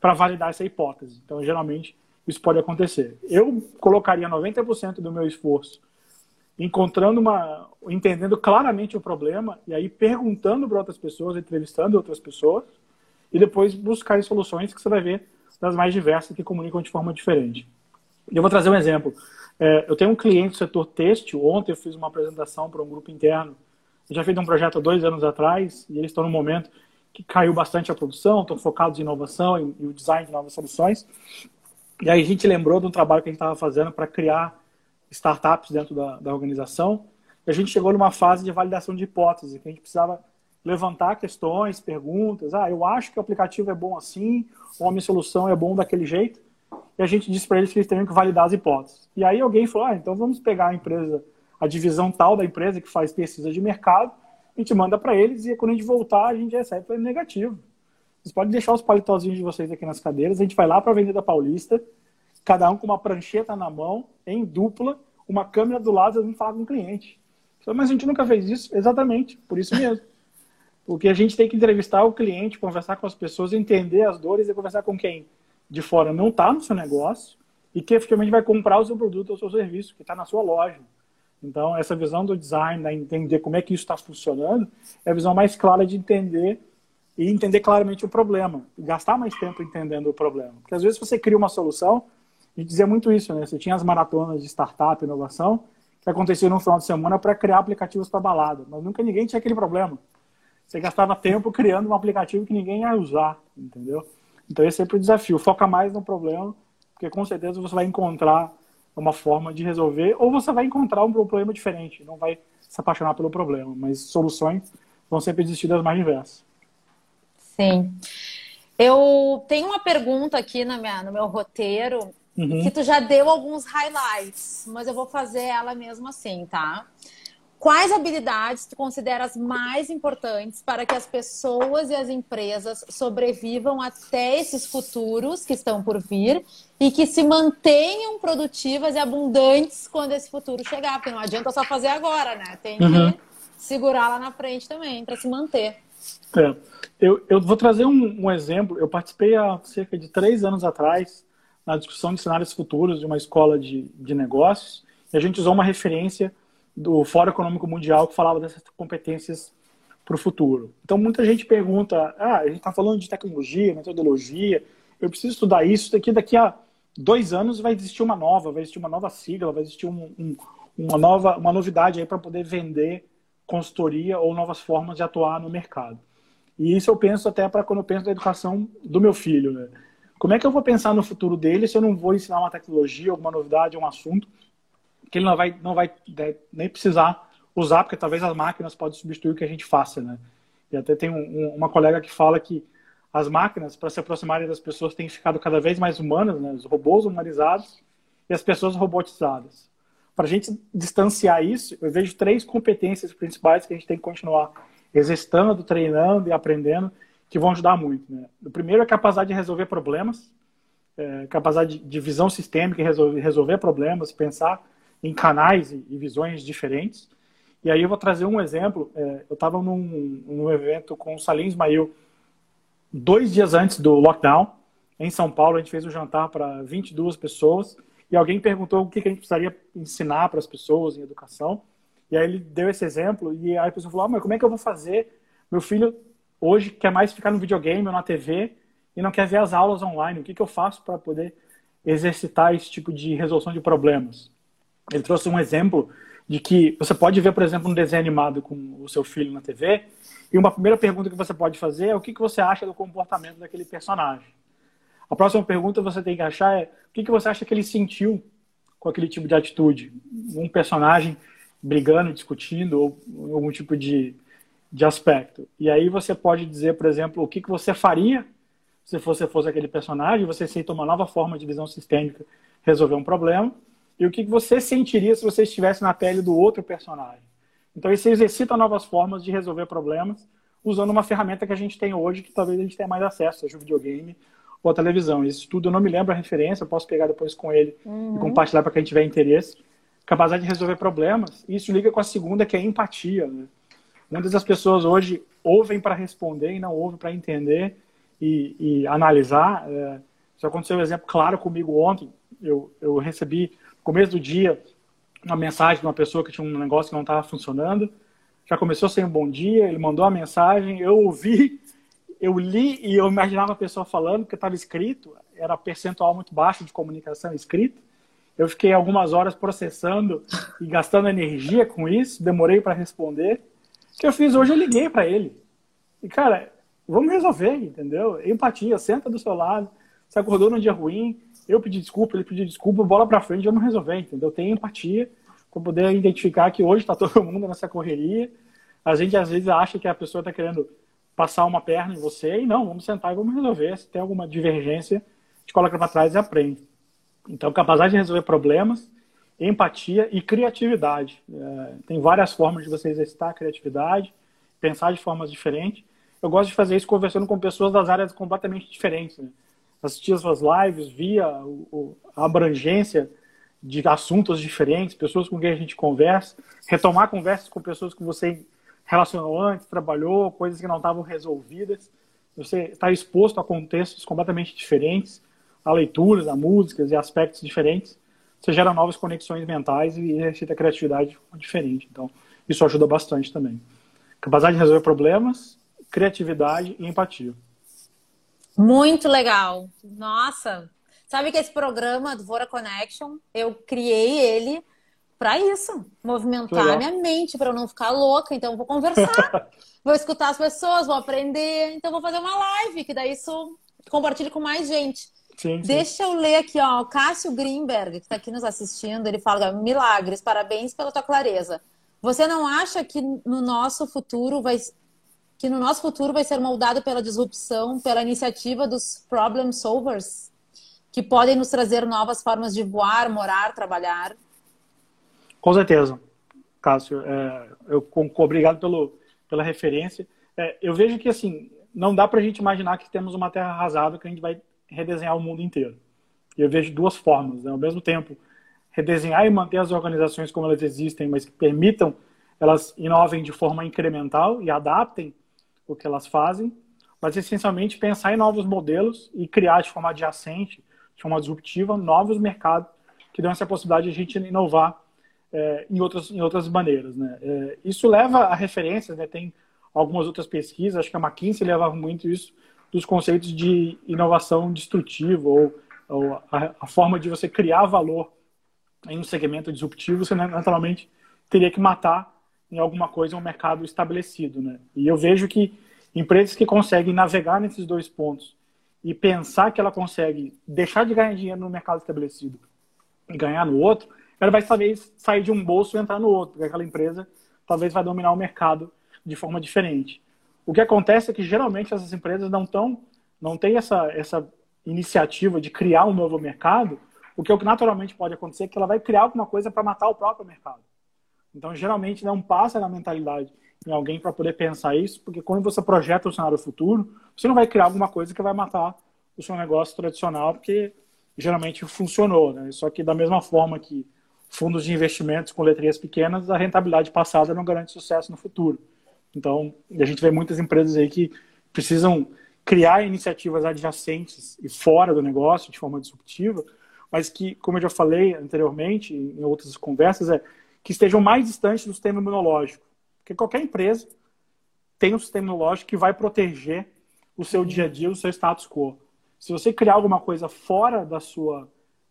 para validar essa hipótese. Então, geralmente, isso pode acontecer. Eu colocaria 90% do meu esforço encontrando uma, entendendo claramente o problema e aí perguntando para outras pessoas, entrevistando outras pessoas e depois buscar soluções que você vai ver das mais diversas que comunicam de forma diferente. Eu vou trazer um exemplo. É, eu tenho um cliente do setor têxtil. Ontem eu fiz uma apresentação para um grupo interno. Eu já fiz um projeto há dois anos atrás e eles estão no momento que caiu bastante a produção, estão focados em inovação e o design de novas soluções. E aí a gente lembrou de um trabalho que a gente estava fazendo para criar startups dentro da, da organização. E a gente chegou numa fase de validação de hipótese, que a gente precisava levantar questões, perguntas. Ah, eu acho que o aplicativo é bom assim, ou a minha solução é bom daquele jeito e a gente disse para eles que eles teriam que validar as hipóteses. E aí alguém falou, ah, então vamos pegar a empresa, a divisão tal da empresa que faz pesquisa de mercado, a gente manda para eles e quando a gente voltar a gente recebe para negativo. Vocês podem deixar os palitozinhos de vocês aqui nas cadeiras, a gente vai lá para a Avenida Paulista, cada um com uma prancheta na mão, em dupla, uma câmera do lado, e vamos falar com o cliente. Mas a gente nunca fez isso, exatamente, por isso mesmo. Porque a gente tem que entrevistar o cliente, conversar com as pessoas, entender as dores e conversar com quem? de fora não está no seu negócio e que efetivamente vai comprar o seu produto ou o seu serviço, que está na sua loja. Então, essa visão do design, da entender como é que isso está funcionando, é a visão mais clara de entender e entender claramente o problema. Gastar mais tempo entendendo o problema. Porque às vezes você cria uma solução, gente dizia muito isso, né? Você tinha as maratonas de startup, inovação, que aconteciam no final de semana para criar aplicativos para balada. Mas nunca ninguém tinha aquele problema. Você gastava tempo criando um aplicativo que ninguém ia usar, entendeu? Então esse é sempre o desafio. Foca mais no problema, porque com certeza você vai encontrar uma forma de resolver, ou você vai encontrar um problema diferente, não vai se apaixonar pelo problema, mas soluções vão sempre existir das mais diversas. Sim. Eu tenho uma pergunta aqui na minha, no meu roteiro, uhum. que tu já deu alguns highlights, mas eu vou fazer ela mesmo assim, tá? Quais habilidades tu consideras mais importantes para que as pessoas e as empresas sobrevivam até esses futuros que estão por vir e que se mantenham produtivas e abundantes quando esse futuro chegar? Porque não adianta só fazer agora, né? Tem que, uhum. segurar lá na frente também, para se manter. É. Eu, eu vou trazer um, um, exemplo. Eu participei há cerca de três anos atrás na discussão de cenários futuros de uma escola de, de negócios e a gente usou uma referência do Fórum Econômico Mundial que falava dessas competências para o futuro. Então, muita gente pergunta: ah, a gente está falando de tecnologia, metodologia, eu preciso estudar isso, daqui, daqui a dois anos vai existir uma nova, vai existir uma nova sigla, vai existir um, um, uma, nova, uma novidade aí para poder vender consultoria ou novas formas de atuar no mercado. E isso eu penso até para quando eu penso na educação do meu filho. Né? Como é que eu vou pensar no futuro dele se eu não vou ensinar uma tecnologia, alguma novidade, um assunto que ele não vai, não vai né, nem precisar usar, porque talvez as máquinas podem substituir o que a gente faça, né? E até tem um, uma colega que fala que as máquinas, para se aproximarem das pessoas, têm ficado cada vez mais humanas, né? Os robôs humanizados e as pessoas robotizadas. Para a gente distanciar isso, eu vejo três competências principais que a gente tem que continuar exercitando, treinando e aprendendo, que vão ajudar muito. Né? O primeiro é capacidade de resolver problemas, é, capacidade de, visão sistêmica, resolver, resolver problemas, pensar em canais e, e, visões diferentes. E aí eu vou trazer um exemplo. É, eu estava num, num, evento com o Salim Ismail dois dias antes do lockdown, em São Paulo. A gente fez um jantar para 22 pessoas e alguém perguntou o que, que a gente precisaria ensinar para as pessoas em educação. E aí ele deu esse exemplo e aí a pessoa falou: ah, mas como é que eu vou fazer? Meu filho hoje quer mais ficar no videogame ou na TV e não quer ver as aulas online. O que, que eu faço para poder exercitar esse tipo de resolução de problemas? Ele trouxe um exemplo de que você pode ver, por exemplo, um desenho animado com o seu filho na TV e uma primeira pergunta que você pode fazer é o que, que você acha do comportamento daquele personagem. A próxima pergunta você tem que achar é o que, que você acha que ele sentiu com aquele tipo de atitude. Um personagem brigando, discutindo ou algum tipo de, de aspecto. E aí você pode dizer, por exemplo, o que, que você faria se você fosse aquele personagem, você aceita uma nova forma de visão sistêmica resolver um problema, e o que, que você sentiria se você estivesse na pele do outro personagem. Então, isso exercita novas formas de resolver problemas usando uma ferramenta que a gente tem hoje, que talvez a gente tenha mais acesso, seja o videogame ou a televisão. Esse tudo eu não me lembro a referência, eu posso pegar depois com ele uhum. e compartilhar para quem tiver interesse capacidade de resolver problemas. E isso liga com a segunda, que é a empatia. Né? Muitas das pessoas hoje ouvem para responder e não ouvem para entender e, e analisar. É, isso aconteceu um exemplo claro comigo ontem. Eu, eu recebi, no começo do dia, uma mensagem de uma pessoa que tinha um negócio que não estava funcionando. Já começou sem um bom dia, ele mandou a mensagem, eu ouvi, eu li e eu imaginava a pessoa falando, porque estava escrito, era percentual muito baixo de comunicação escrita. Eu fiquei algumas horas processando e gastando energia com isso, demorei para responder. Que eu fiz hoje, eu liguei para ele. E, cara, vamos resolver, entendeu? Empatia, senta do seu lado. Você acordou num dia ruim, eu pedi desculpa, ele pediu desculpa, bola para frente, vamos resolver, entendeu? Tem empatia para poder identificar que hoje está todo mundo nessa correria. A gente às vezes acha que a pessoa está querendo passar uma perna em você e não, vamos sentar e vamos resolver. Se tem alguma divergência, gente coloca para trás e aprende. Então, capacidade de resolver problemas, empatia e criatividade. É, tem várias formas de você exercitar a criatividade, pensar de formas diferentes. Eu gosto de fazer isso conversando com pessoas das áreas completamente diferentes. Né? Assistir as suas lives, via o, a abrangência de assuntos diferentes, pessoas com quem a gente conversa, retomar conversas com pessoas que você relacionou antes, trabalhou, coisas que não estavam resolvidas. Você está exposto a contextos completamente diferentes a leituras, a músicas e aspectos diferentes, você gera novas conexões mentais e exercita a criatividade diferente. Então, isso ajuda bastante também. Capacidade de resolver problemas, criatividade e empatia. Muito legal. Nossa, sabe que esse programa do Vora Connection, eu criei ele para isso, movimentar a minha mente, para eu não ficar louca. Então, vou conversar, vou escutar as pessoas, vou aprender. Então, vou fazer uma live, que daí isso compartilho com mais gente. Sim, sim. Deixa eu ler aqui, ó. O Cássio Greenberg, que está aqui nos assistindo, ele fala: milagres, parabéns pela tua clareza. Você não acha que no nosso futuro vai que no nosso futuro vai ser moldado pela disrupção, pela iniciativa dos problem solvers, que podem nos trazer novas formas de voar, morar, trabalhar? Com certeza, Cássio. É, eu obrigado pelo, pela referência. É, eu vejo que assim não dá para a gente imaginar que temos uma terra arrasada que a gente vai redesenhar o mundo inteiro. E eu vejo duas formas, né? ao mesmo tempo, redesenhar e manter as organizações como elas existem, mas que permitam elas inovem de forma incremental e adaptem o que elas fazem, mas essencialmente pensar em novos modelos e criar de forma adjacente, de forma disruptiva, novos mercados que dão essa possibilidade de a gente inovar é, em, outras, em outras maneiras. Né? É, isso leva a referências, né? tem algumas outras pesquisas, acho que a McKinsey levava muito isso, dos conceitos de inovação destrutiva ou, ou a, a, forma de você criar valor em um segmento disruptivo, você naturalmente teria que matar em alguma coisa um mercado estabelecido. Né? E eu vejo que empresas que conseguem navegar nesses dois pontos e pensar que ela consegue deixar de ganhar dinheiro no mercado estabelecido e ganhar no outro, ela vai talvez sair de um bolso e entrar no outro, porque aquela empresa talvez vai dominar o mercado de forma diferente. O que acontece é que geralmente essas empresas não estão, não têm essa, essa iniciativa de criar um novo mercado, o que naturalmente pode acontecer é que ela vai criar alguma coisa para matar o próprio mercado. Então, geralmente, não passa na mentalidade em alguém para poder pensar isso, porque quando você projeta o cenário futuro, você não vai criar alguma coisa que vai matar o seu negócio tradicional, porque geralmente funcionou. Né? Só que da mesma forma que fundos de investimentos com letrinhas pequenas, a rentabilidade passada não garante sucesso no futuro. Então, a gente vê muitas empresas aí que precisam criar iniciativas adjacentes e fora do negócio, de forma disruptiva, mas que, como eu já falei anteriormente, em outras conversas, é que estejam mais distantes do sistema imunológico. Porque qualquer empresa tem um sistema imunológico que vai proteger o seu dia a dia, o seu status quo. Se você criar alguma coisa fora da sua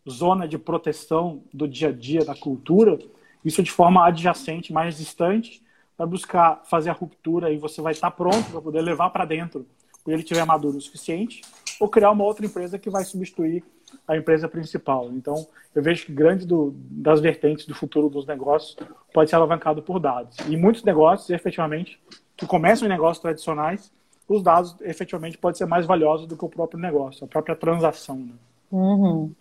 zona de proteção do dia a dia, da cultura, isso de forma adjacente, mais distante, vai buscar fazer a ruptura e você vai estar pronto para poder levar para dentro quando ele tiver maduro o suficiente, ou criar uma outra empresa que vai substituir a empresa principal. Então, eu vejo que grande do, das vertentes do futuro dos negócios pode ser alavancado por dados. E muitos negócios, efetivamente, que começam em negócios tradicionais, os dados efetivamente podem ser mais valiosos do que o próprio negócio, a própria transação. Né? Uhum.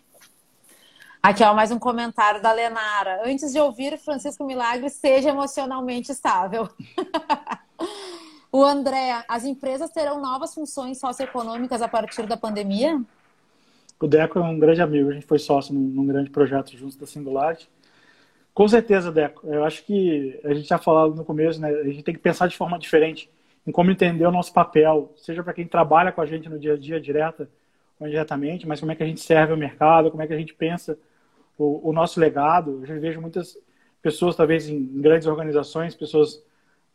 Aqui, ó, mais um comentário da Lenara. Antes de ouvir Francisco Milagre, seja emocionalmente estável. o André, as empresas terão novas funções socioeconômicas a partir da pandemia? O Deco é um grande amigo, a gente foi sócio num, num grande projeto juntos da Singularity. Com certeza, Deco. Eu acho que a gente já falado no começo, né? A gente tem que pensar de forma diferente em como entender o nosso papel, seja para quem trabalha com a gente no dia a dia, direta ou indiretamente, mas como é que a gente serve o mercado, como é que a gente pensa o, o nosso legado. Eu vejo muitas pessoas, talvez em grandes organizações, pessoas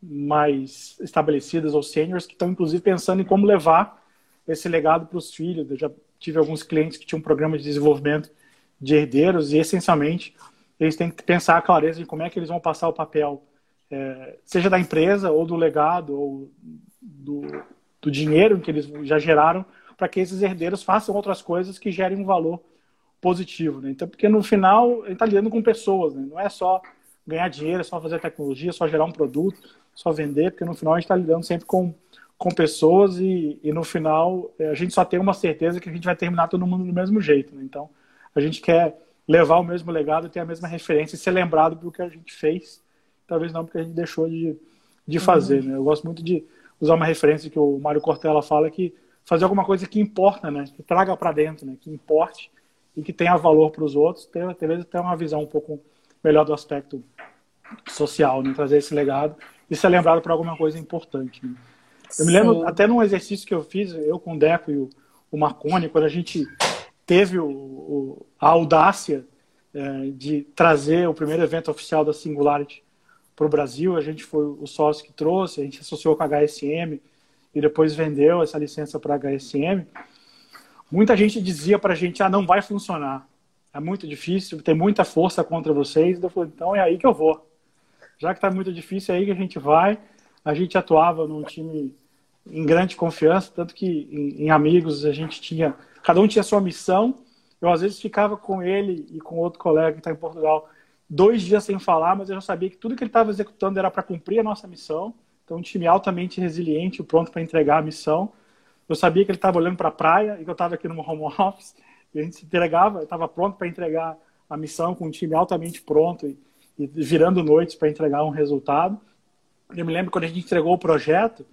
mais estabelecidas ou seniors, que estão inclusive pensando em como levar esse legado para os filhos. Eu já tive alguns clientes que tinham um programa de desenvolvimento de herdeiros e, essencialmente, eles têm que pensar a clareza de como é que eles vão passar o papel, é, seja da empresa ou do legado ou do, do dinheiro que eles já geraram, para que esses herdeiros façam outras coisas que gerem um valor positivo, né? Então, porque no final, ele está lidando com pessoas, né? Não é só ganhar dinheiro, é só fazer tecnologia, é só gerar um produto, só vender, porque no final a gente está lidando sempre com, com pessoas e, e no final é, a gente só tem uma certeza que a gente vai terminar todo mundo do mesmo jeito, né? Então, a gente quer levar o mesmo legado, ter a mesma referência e ser lembrado pelo que a gente fez, talvez não porque a gente deixou de, de fazer, uhum. né? Eu gosto muito de usar uma referência que o Mário Cortella fala que fazer alguma coisa que importa, né? Que traga para dentro, né? Que importe e que tenha valor para os outros, ter, talvez ter uma visão um pouco melhor do aspecto social, né? trazer esse legado e ser lembrado por alguma coisa importante. Né? Eu me lembro Sim. até num exercício que eu fiz, eu com o Deco e o, o Marconi, quando a gente teve o, o, a audácia é, de trazer o primeiro evento oficial da Singularity para o Brasil, a gente foi o sócio que trouxe, a gente associou com a HSM e depois vendeu essa licença para a HSM. Muita gente dizia para a gente, ah, não vai funcionar. É muito difícil, tem muita força contra vocês. Eu falei, então é aí que eu vou. Já que está muito difícil, é aí que a gente vai. A gente atuava num time em grande confiança, tanto que em, em amigos a gente tinha, cada um tinha sua missão. Eu às vezes ficava com ele e com outro colega que está em Portugal dois dias sem falar, mas eu já sabia que tudo que ele estava executando era para cumprir a nossa missão. Então, um time altamente resiliente, pronto para entregar a missão. Eu sabia que ele estava olhando para a praia e que eu estava aqui no home office. E a gente se entregava, estava pronto para entregar a missão com um time altamente pronto e, e virando noites para entregar um resultado. Eu me lembro quando a gente entregou o projeto,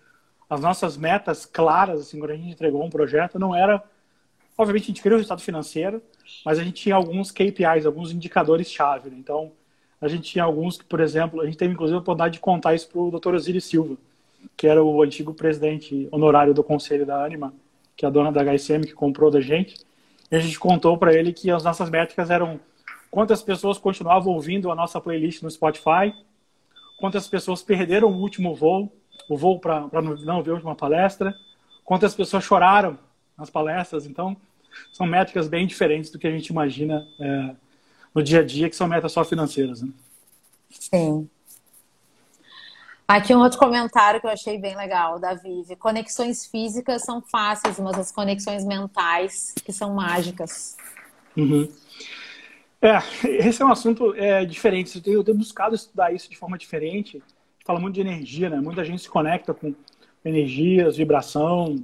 as nossas metas claras, assim, quando a gente entregou um projeto, não era. Obviamente, a gente queria o resultado financeiro, mas a gente tinha alguns KPIs, alguns indicadores-chave. Né? Então, a gente tinha alguns que, por exemplo, a gente teve inclusive a oportunidade de contar isso para o Dr. Osiris Silva, que era o antigo presidente honorário do conselho da Anima, que é a dona da HSM que comprou da gente. E a gente contou para ele que as nossas métricas eram quantas pessoas continuavam ouvindo a nossa playlist no Spotify, quantas pessoas perderam o último voo, o voo para não ver a última palestra, quantas pessoas choraram nas palestras. Então, são métricas bem diferentes do que a gente imagina é, no dia a dia, que são metas só financeiras. Né? Sim. Aqui um outro comentário que eu achei bem legal, da Vivi. Conexões físicas são fáceis, mas as conexões mentais que são mágicas. Uhum. É, esse é um assunto é, diferente. Eu tenho, eu tenho, buscado estudar isso de forma diferente. Fala muito de energia, né? Muita gente se conecta com energias, vibração.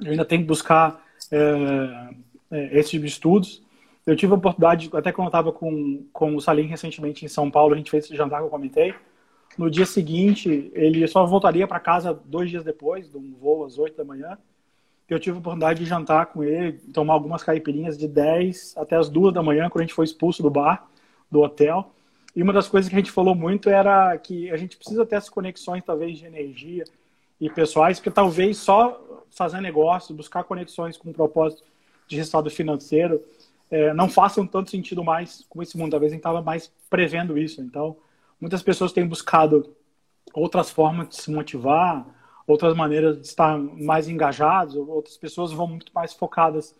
Eu ainda tenho que buscar é, é, esse tipo de estudos. Eu tive a oportunidade, até quando eu estava com, com o Salim recentemente em São Paulo, a gente fez esse jantar que eu comentei no dia seguinte, ele só voltaria para casa dois dias depois, de um voo às 8 da manhã. Eu tive a oportunidade de jantar com ele, tomar algumas caipirinhas de 10 até as 2 da manhã, quando a gente foi expulso do bar, do hotel. E uma das coisas que a gente falou muito era que a gente precisa ter essas conexões, talvez, de energia e pessoais, porque talvez só fazer negócio, buscar conexões com um propósito de resultado financeiro, é, não façam tanto sentido mais com esse mundo. Talvez a gente estava mais prevendo isso. Então, muitas pessoas têm buscado outras formas de se motivar, outras maneiras de estar mais engajados, outras pessoas vão muito mais focadas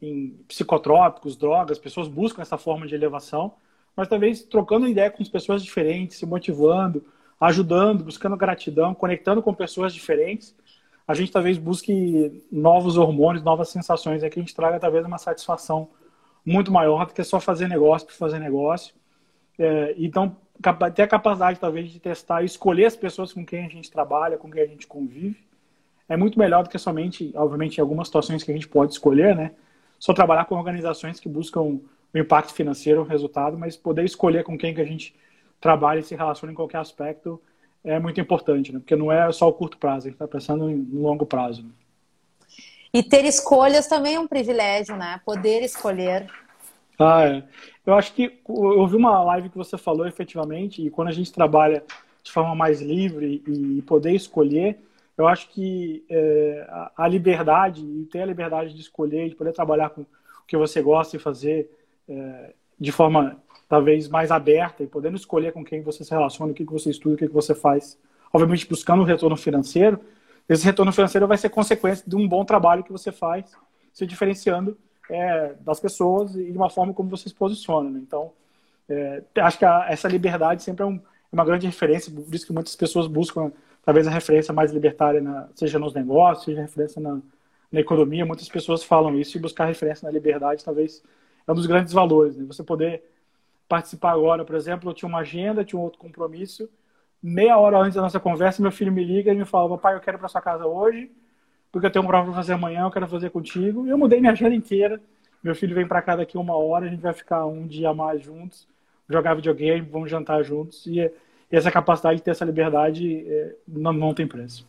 em psicotrópicos, drogas, pessoas buscam essa forma de elevação, mas talvez trocando ideia com pessoas diferentes, se motivando, ajudando, buscando gratidão, conectando com pessoas diferentes, a gente talvez busque novos hormônios, novas sensações, é que a gente traga talvez uma satisfação muito maior do que só fazer negócio por fazer negócio. É, então, ter a capacidade, talvez, de testar e escolher as pessoas com quem a gente trabalha, com quem a gente convive, é muito melhor do que somente, obviamente, em algumas situações que a gente pode escolher, né? Só trabalhar com organizações que buscam o impacto financeiro, o resultado, mas poder escolher com quem que a gente trabalha e se relaciona em qualquer aspecto é muito importante, né? Porque não é só o curto prazo, a gente está pensando no longo prazo. Né? E ter escolhas também é um privilégio, né? Poder escolher ah, é. Eu acho que eu vi uma live que você falou efetivamente, e quando a gente trabalha de forma mais livre e poder escolher, eu acho que é, a liberdade, e ter a liberdade de escolher, de poder trabalhar com o que você gosta e fazer é, de forma talvez mais aberta e podendo escolher com quem você se relaciona, o que, que você estuda, o que, que você faz, obviamente buscando um retorno financeiro, esse retorno financeiro vai ser consequência de um bom trabalho que você faz, se diferenciando é, das pessoas e de uma forma como você se posiciona. Né? Então, é, acho que a, essa liberdade sempre é um, é uma grande referência, por isso que muitas pessoas buscam talvez a referência mais libertária, na, seja nos negócios, seja referência na, na, economia. Muitas pessoas falam isso e buscar referência na liberdade talvez é um dos grandes valores. Né? Você poder participar agora, por exemplo, eu tinha uma agenda, tinha um outro compromisso. Meia hora antes da nossa conversa, meu filho me liga e me fala: Papai, eu quero ir para sua casa hoje porque eu tenho um prova para fazer amanhã, eu quero fazer contigo. E eu mudei minha agenda inteira. Meu filho vem para cá daqui uma hora, a gente vai ficar um dia a mais juntos, jogar videogame, vamos jantar juntos. E, essa capacidade de ter essa liberdade é, não, não tem preço.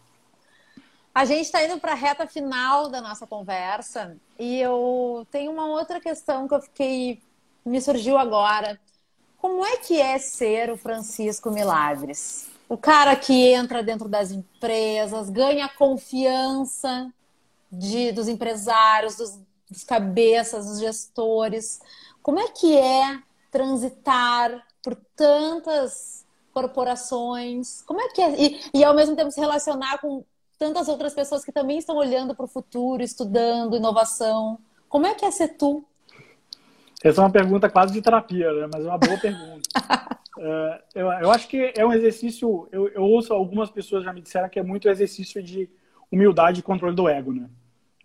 A gente está indo para a reta final da nossa conversa e eu tenho uma outra questão que eu fiquei. me surgiu agora. Como é que é ser o Francisco Milagres? O cara que entra dentro das empresas, ganha a confiança de, dos empresários, dos, dos cabeças, dos gestores. Como é que é transitar por tantas corporações? Como é que é? E, e ao mesmo tempo se relacionar com tantas outras pessoas que também estão olhando para o futuro, estudando inovação. Como é que é ser tu? Essa é uma pergunta quase de terapia, né? mas é uma boa pergunta. É, eu, eu, acho que é um exercício. Eu, eu, ouço algumas pessoas já me disseram que é muito exercício de humildade e controle do ego, né?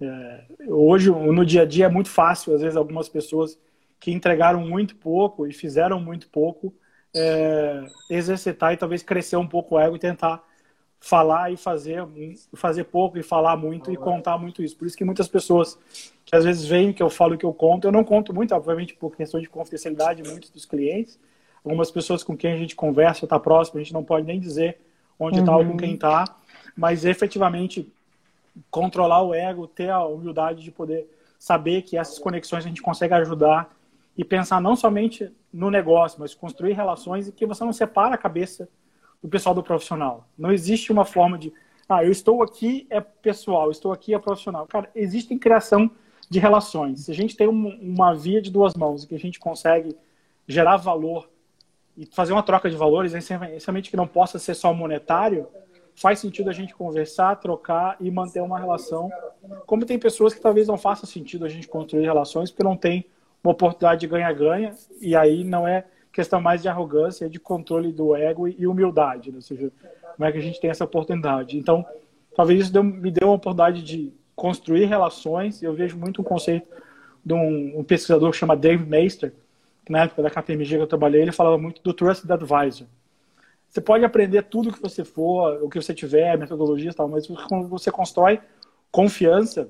É, hoje, no dia a dia, é muito fácil, às vezes, algumas pessoas que entregaram muito pouco e fizeram muito pouco é, exercitar e talvez crescer um pouco o ego e tentar falar e fazer fazer pouco e falar muito e contar muito isso. Por isso que muitas pessoas que às vezes veem que eu falo que eu conto, eu não conto muito, obviamente por questão de confidencialidade muitos dos clientes, algumas pessoas com quem a gente conversa, está próximo, a gente não pode nem dizer onde está uhum. ou com quem está, mas efetivamente controlar o ego, ter a humildade de poder saber que essas conexões a gente consegue ajudar e pensar não somente no negócio, mas construir relações e que você não separa a cabeça do pessoal do profissional. Não existe uma forma de, ah, eu estou aqui é pessoal, estou aqui é profissional. Cara, existe criação de relações. Se a gente tem uma via de duas mãos que a gente consegue gerar valor e fazer uma troca de valores, essencialmente que não possa ser só monetário, faz sentido a gente conversar, trocar e manter uma relação. Como tem pessoas que talvez não faça sentido a gente construir relações porque não tem uma oportunidade de ganha-ganha, e aí não é questão mais de arrogância, de controle do ego e humildade, né? ou seja, como é que a gente tem essa oportunidade. Então, talvez isso deu, me deu uma oportunidade de construir relações, eu vejo muito um conceito de um, um pesquisador que chama Dave Meister, que na época da KPMG que eu trabalhei, ele falava muito do Trusted Advisor. Você pode aprender tudo que você for, o que você tiver, metodologias e tal, mas quando você constrói confiança,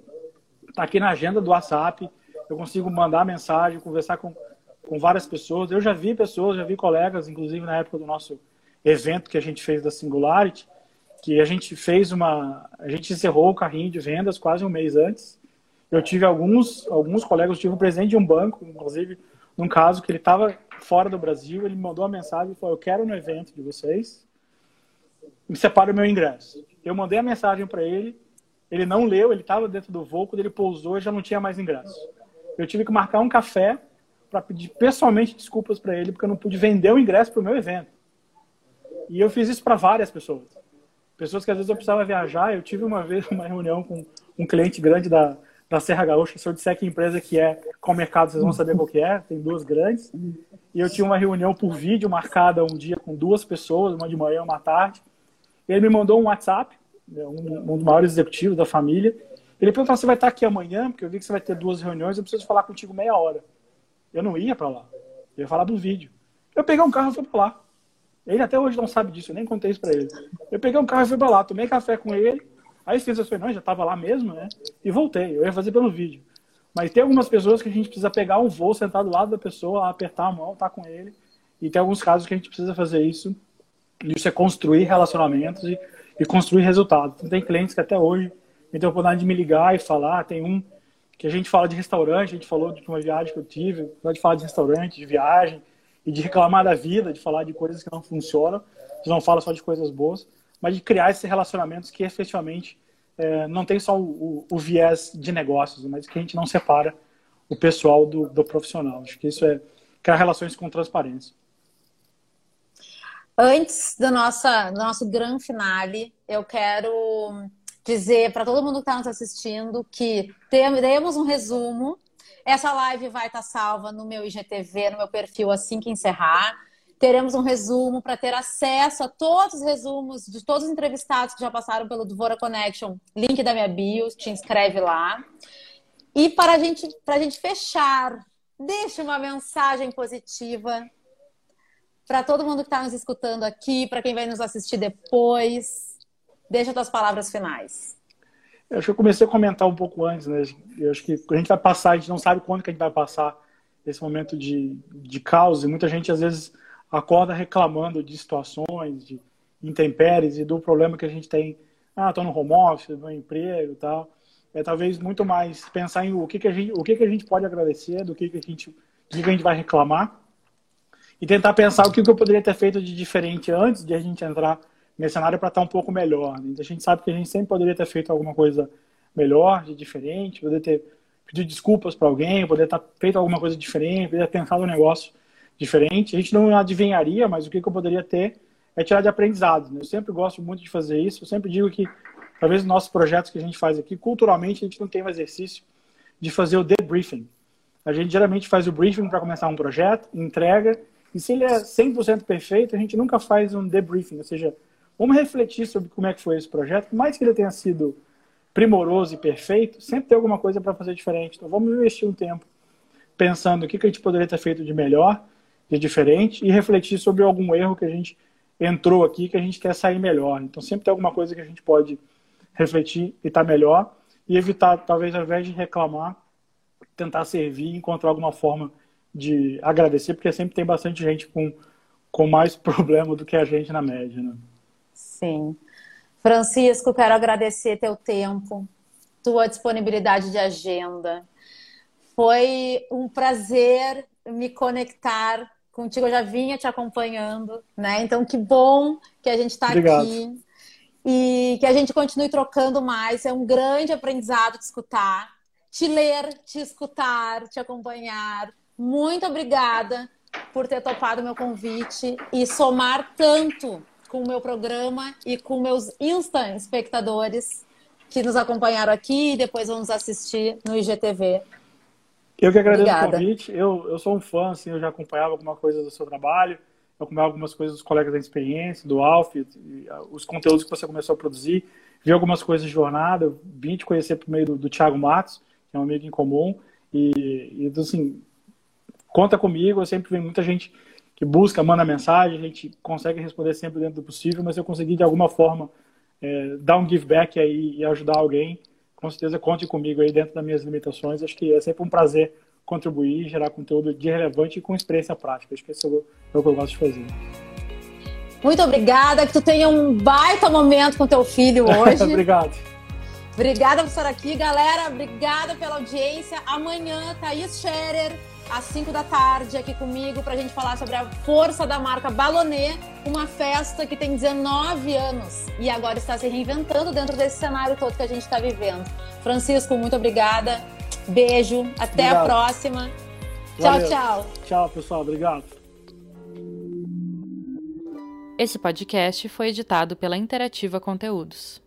tá aqui na agenda do WhatsApp, eu consigo mandar mensagem, conversar com, com várias pessoas. Eu já vi pessoas, já vi colegas, inclusive na época do nosso evento que a gente fez da Singularity, que a gente fez uma. A gente encerrou o carrinho de vendas quase um mês antes. Eu tive alguns, alguns colegas, eu tive um presente de um banco, inclusive, num caso que ele estava fora do Brasil, ele me mandou uma mensagem e falou: Eu quero no evento de vocês, me separa o meu ingresso. Eu mandei a mensagem para ele, ele não leu, ele estava dentro do voo, quando ele pousou, já não tinha mais ingresso eu tive que marcar um café para pedir pessoalmente desculpas para ele, porque eu não pude vender o ingresso para o meu evento. E eu fiz isso para várias pessoas. Pessoas que às vezes eu precisava viajar. Eu tive uma vez uma reunião com um cliente grande da, da Serra Gaúcha. Se eu disser que empresa que é, qual mercado, vocês vão saber qual que é. Tem duas grandes. E eu tinha uma reunião por vídeo marcada um dia com duas pessoas, uma de manhã e uma tarde. Ele me mandou um WhatsApp, né, um, um dos maiores executivos da família, ele perguntou: você vai estar aqui amanhã? Porque eu vi que você vai ter duas reuniões, eu preciso falar contigo meia hora. Eu não ia para lá. Eu ia falar do vídeo. Eu peguei um carro e fui para lá. Ele até hoje não sabe disso, eu nem contei isso para ele. Eu peguei um carro e fui para lá, tomei café com ele, aí fiz as reuniões, já estava lá mesmo, né? E voltei. Eu ia fazer pelo vídeo. Mas tem algumas pessoas que a gente precisa pegar um voo, sentar do lado da pessoa, apertar a mão, estar tá com ele. E tem alguns casos que a gente precisa fazer isso. Isso é construir relacionamentos e, e construir resultados. Então, tem clientes que até hoje me deu a oportunidade de me ligar e falar. Tem um que a gente fala de restaurante, a gente falou de uma viagem que eu tive, pode falar de restaurante, de viagem, e de reclamar da vida, de falar de coisas que não funcionam. Não fala só de coisas boas, mas de criar esses relacionamentos que efetivamente é, não tem só o, o, o, viés de negócios, mas que a gente não separa o pessoal do, do profissional. Acho que isso é criar relações com transparência. Antes do, nossa, do nosso grande finale, eu quero dizer para todo mundo que está nos assistindo que teremos um resumo. Essa live vai estar tá salva no meu IGTV, no meu perfil, assim que encerrar. Teremos um resumo para ter acesso a todos os resumos de todos os entrevistados que já passaram pelo Dvora Connection. Link da minha bio, te inscreve lá. E para a gente, a gente fechar, deixe uma mensagem positiva para todo mundo que está nos escutando aqui, para quem vai nos assistir depois. Deixa tuas palavras finais. Eu acho que eu comecei a comentar um pouco antes, né? Eu acho que a gente vai passar, a gente não sabe quando que a gente vai passar esse momento de, de caos e muita gente às vezes acorda reclamando de situações, de intempéries e do problema que a gente tem. Ah, estou no home office, no emprego e tal. É talvez muito mais pensar em o que, que, a, gente, o que, que a gente pode agradecer, do que, que, a, gente, do que a gente vai reclamar e tentar pensar o que, que eu poderia ter feito de diferente antes de a gente entrar nesse cenário para estar um pouco melhor. Né? A gente sabe que a gente sempre poderia ter feito alguma coisa melhor, de diferente, poder ter pedido desculpas para alguém, poder ter feito alguma coisa diferente, poder ter pensado um negócio diferente. A gente não adivinharia, mas o que, que eu poderia ter é tirar de aprendizado. Né? Eu sempre gosto muito de fazer isso. Eu sempre digo que, talvez, nos nossos projetos que a gente faz aqui, culturalmente, a gente não tem um exercício de fazer o debriefing. A gente geralmente faz o briefing para começar um projeto, entrega, e se ele é 100% perfeito, a gente nunca faz um debriefing, ou seja, Vamos refletir sobre como é que foi esse projeto. Por mais que ele tenha sido primoroso e perfeito, sempre tem alguma coisa para fazer diferente. Então vamos investir um tempo pensando o que, que a gente poderia ter feito de melhor, de diferente, e refletir sobre algum erro que a gente entrou aqui que a gente quer sair melhor. Então sempre tem alguma coisa que a gente pode refletir e estar tá melhor e evitar, talvez, ao invés de reclamar, tentar servir encontrar alguma forma de agradecer, porque sempre tem bastante gente com, com mais problema do que a gente na média. Né? Sim. Francisco, quero agradecer teu tempo, tua disponibilidade de agenda. Foi um prazer me conectar contigo. Eu já vinha te acompanhando, né? Então, que bom que a gente está aqui e que a gente continue trocando mais. É um grande aprendizado te escutar, te ler, te escutar, te acompanhar. Muito obrigada por ter topado meu convite e somar tanto com o meu programa e com meus Insta espectadores que nos acompanharam aqui e depois vão nos assistir no IGTV. Eu que agradeço Obrigada. o convite. Eu, eu sou um fã, assim, eu já acompanhava alguma coisa do seu trabalho, eu acompanhava algumas coisas dos colegas da experiência, do Alf, os conteúdos que você começou a produzir, vi algumas coisas de jornada, vim te conhecer por meio do, do Thiago Matos, que é um amigo em comum, e, e assim, conta comigo, eu sempre vejo muita gente que busca, manda mensagem, a gente consegue responder sempre dentro do possível, mas eu consegui de alguma forma é, dar um give back aí e ajudar alguém, com certeza conte comigo aí dentro das minhas limitações. Acho que é sempre um prazer contribuir, gerar conteúdo de relevante e com experiência prática. Acho que esse é o, é o que eu gosto de fazer. Muito obrigada, que tu tenha um baita momento com teu filho hoje. Obrigado. Obrigada por estar aqui, galera. Obrigada pela audiência. Amanhã, Thaís Scherer às 5 da tarde aqui comigo para a gente falar sobre a força da marca Balonê, uma festa que tem 19 anos e agora está se reinventando dentro desse cenário todo que a gente está vivendo. Francisco, muito obrigada. Beijo, até Obrigado. a próxima. Valeu. Tchau, tchau. Tchau, pessoal. Obrigado. Esse podcast foi editado pela Interativa Conteúdos.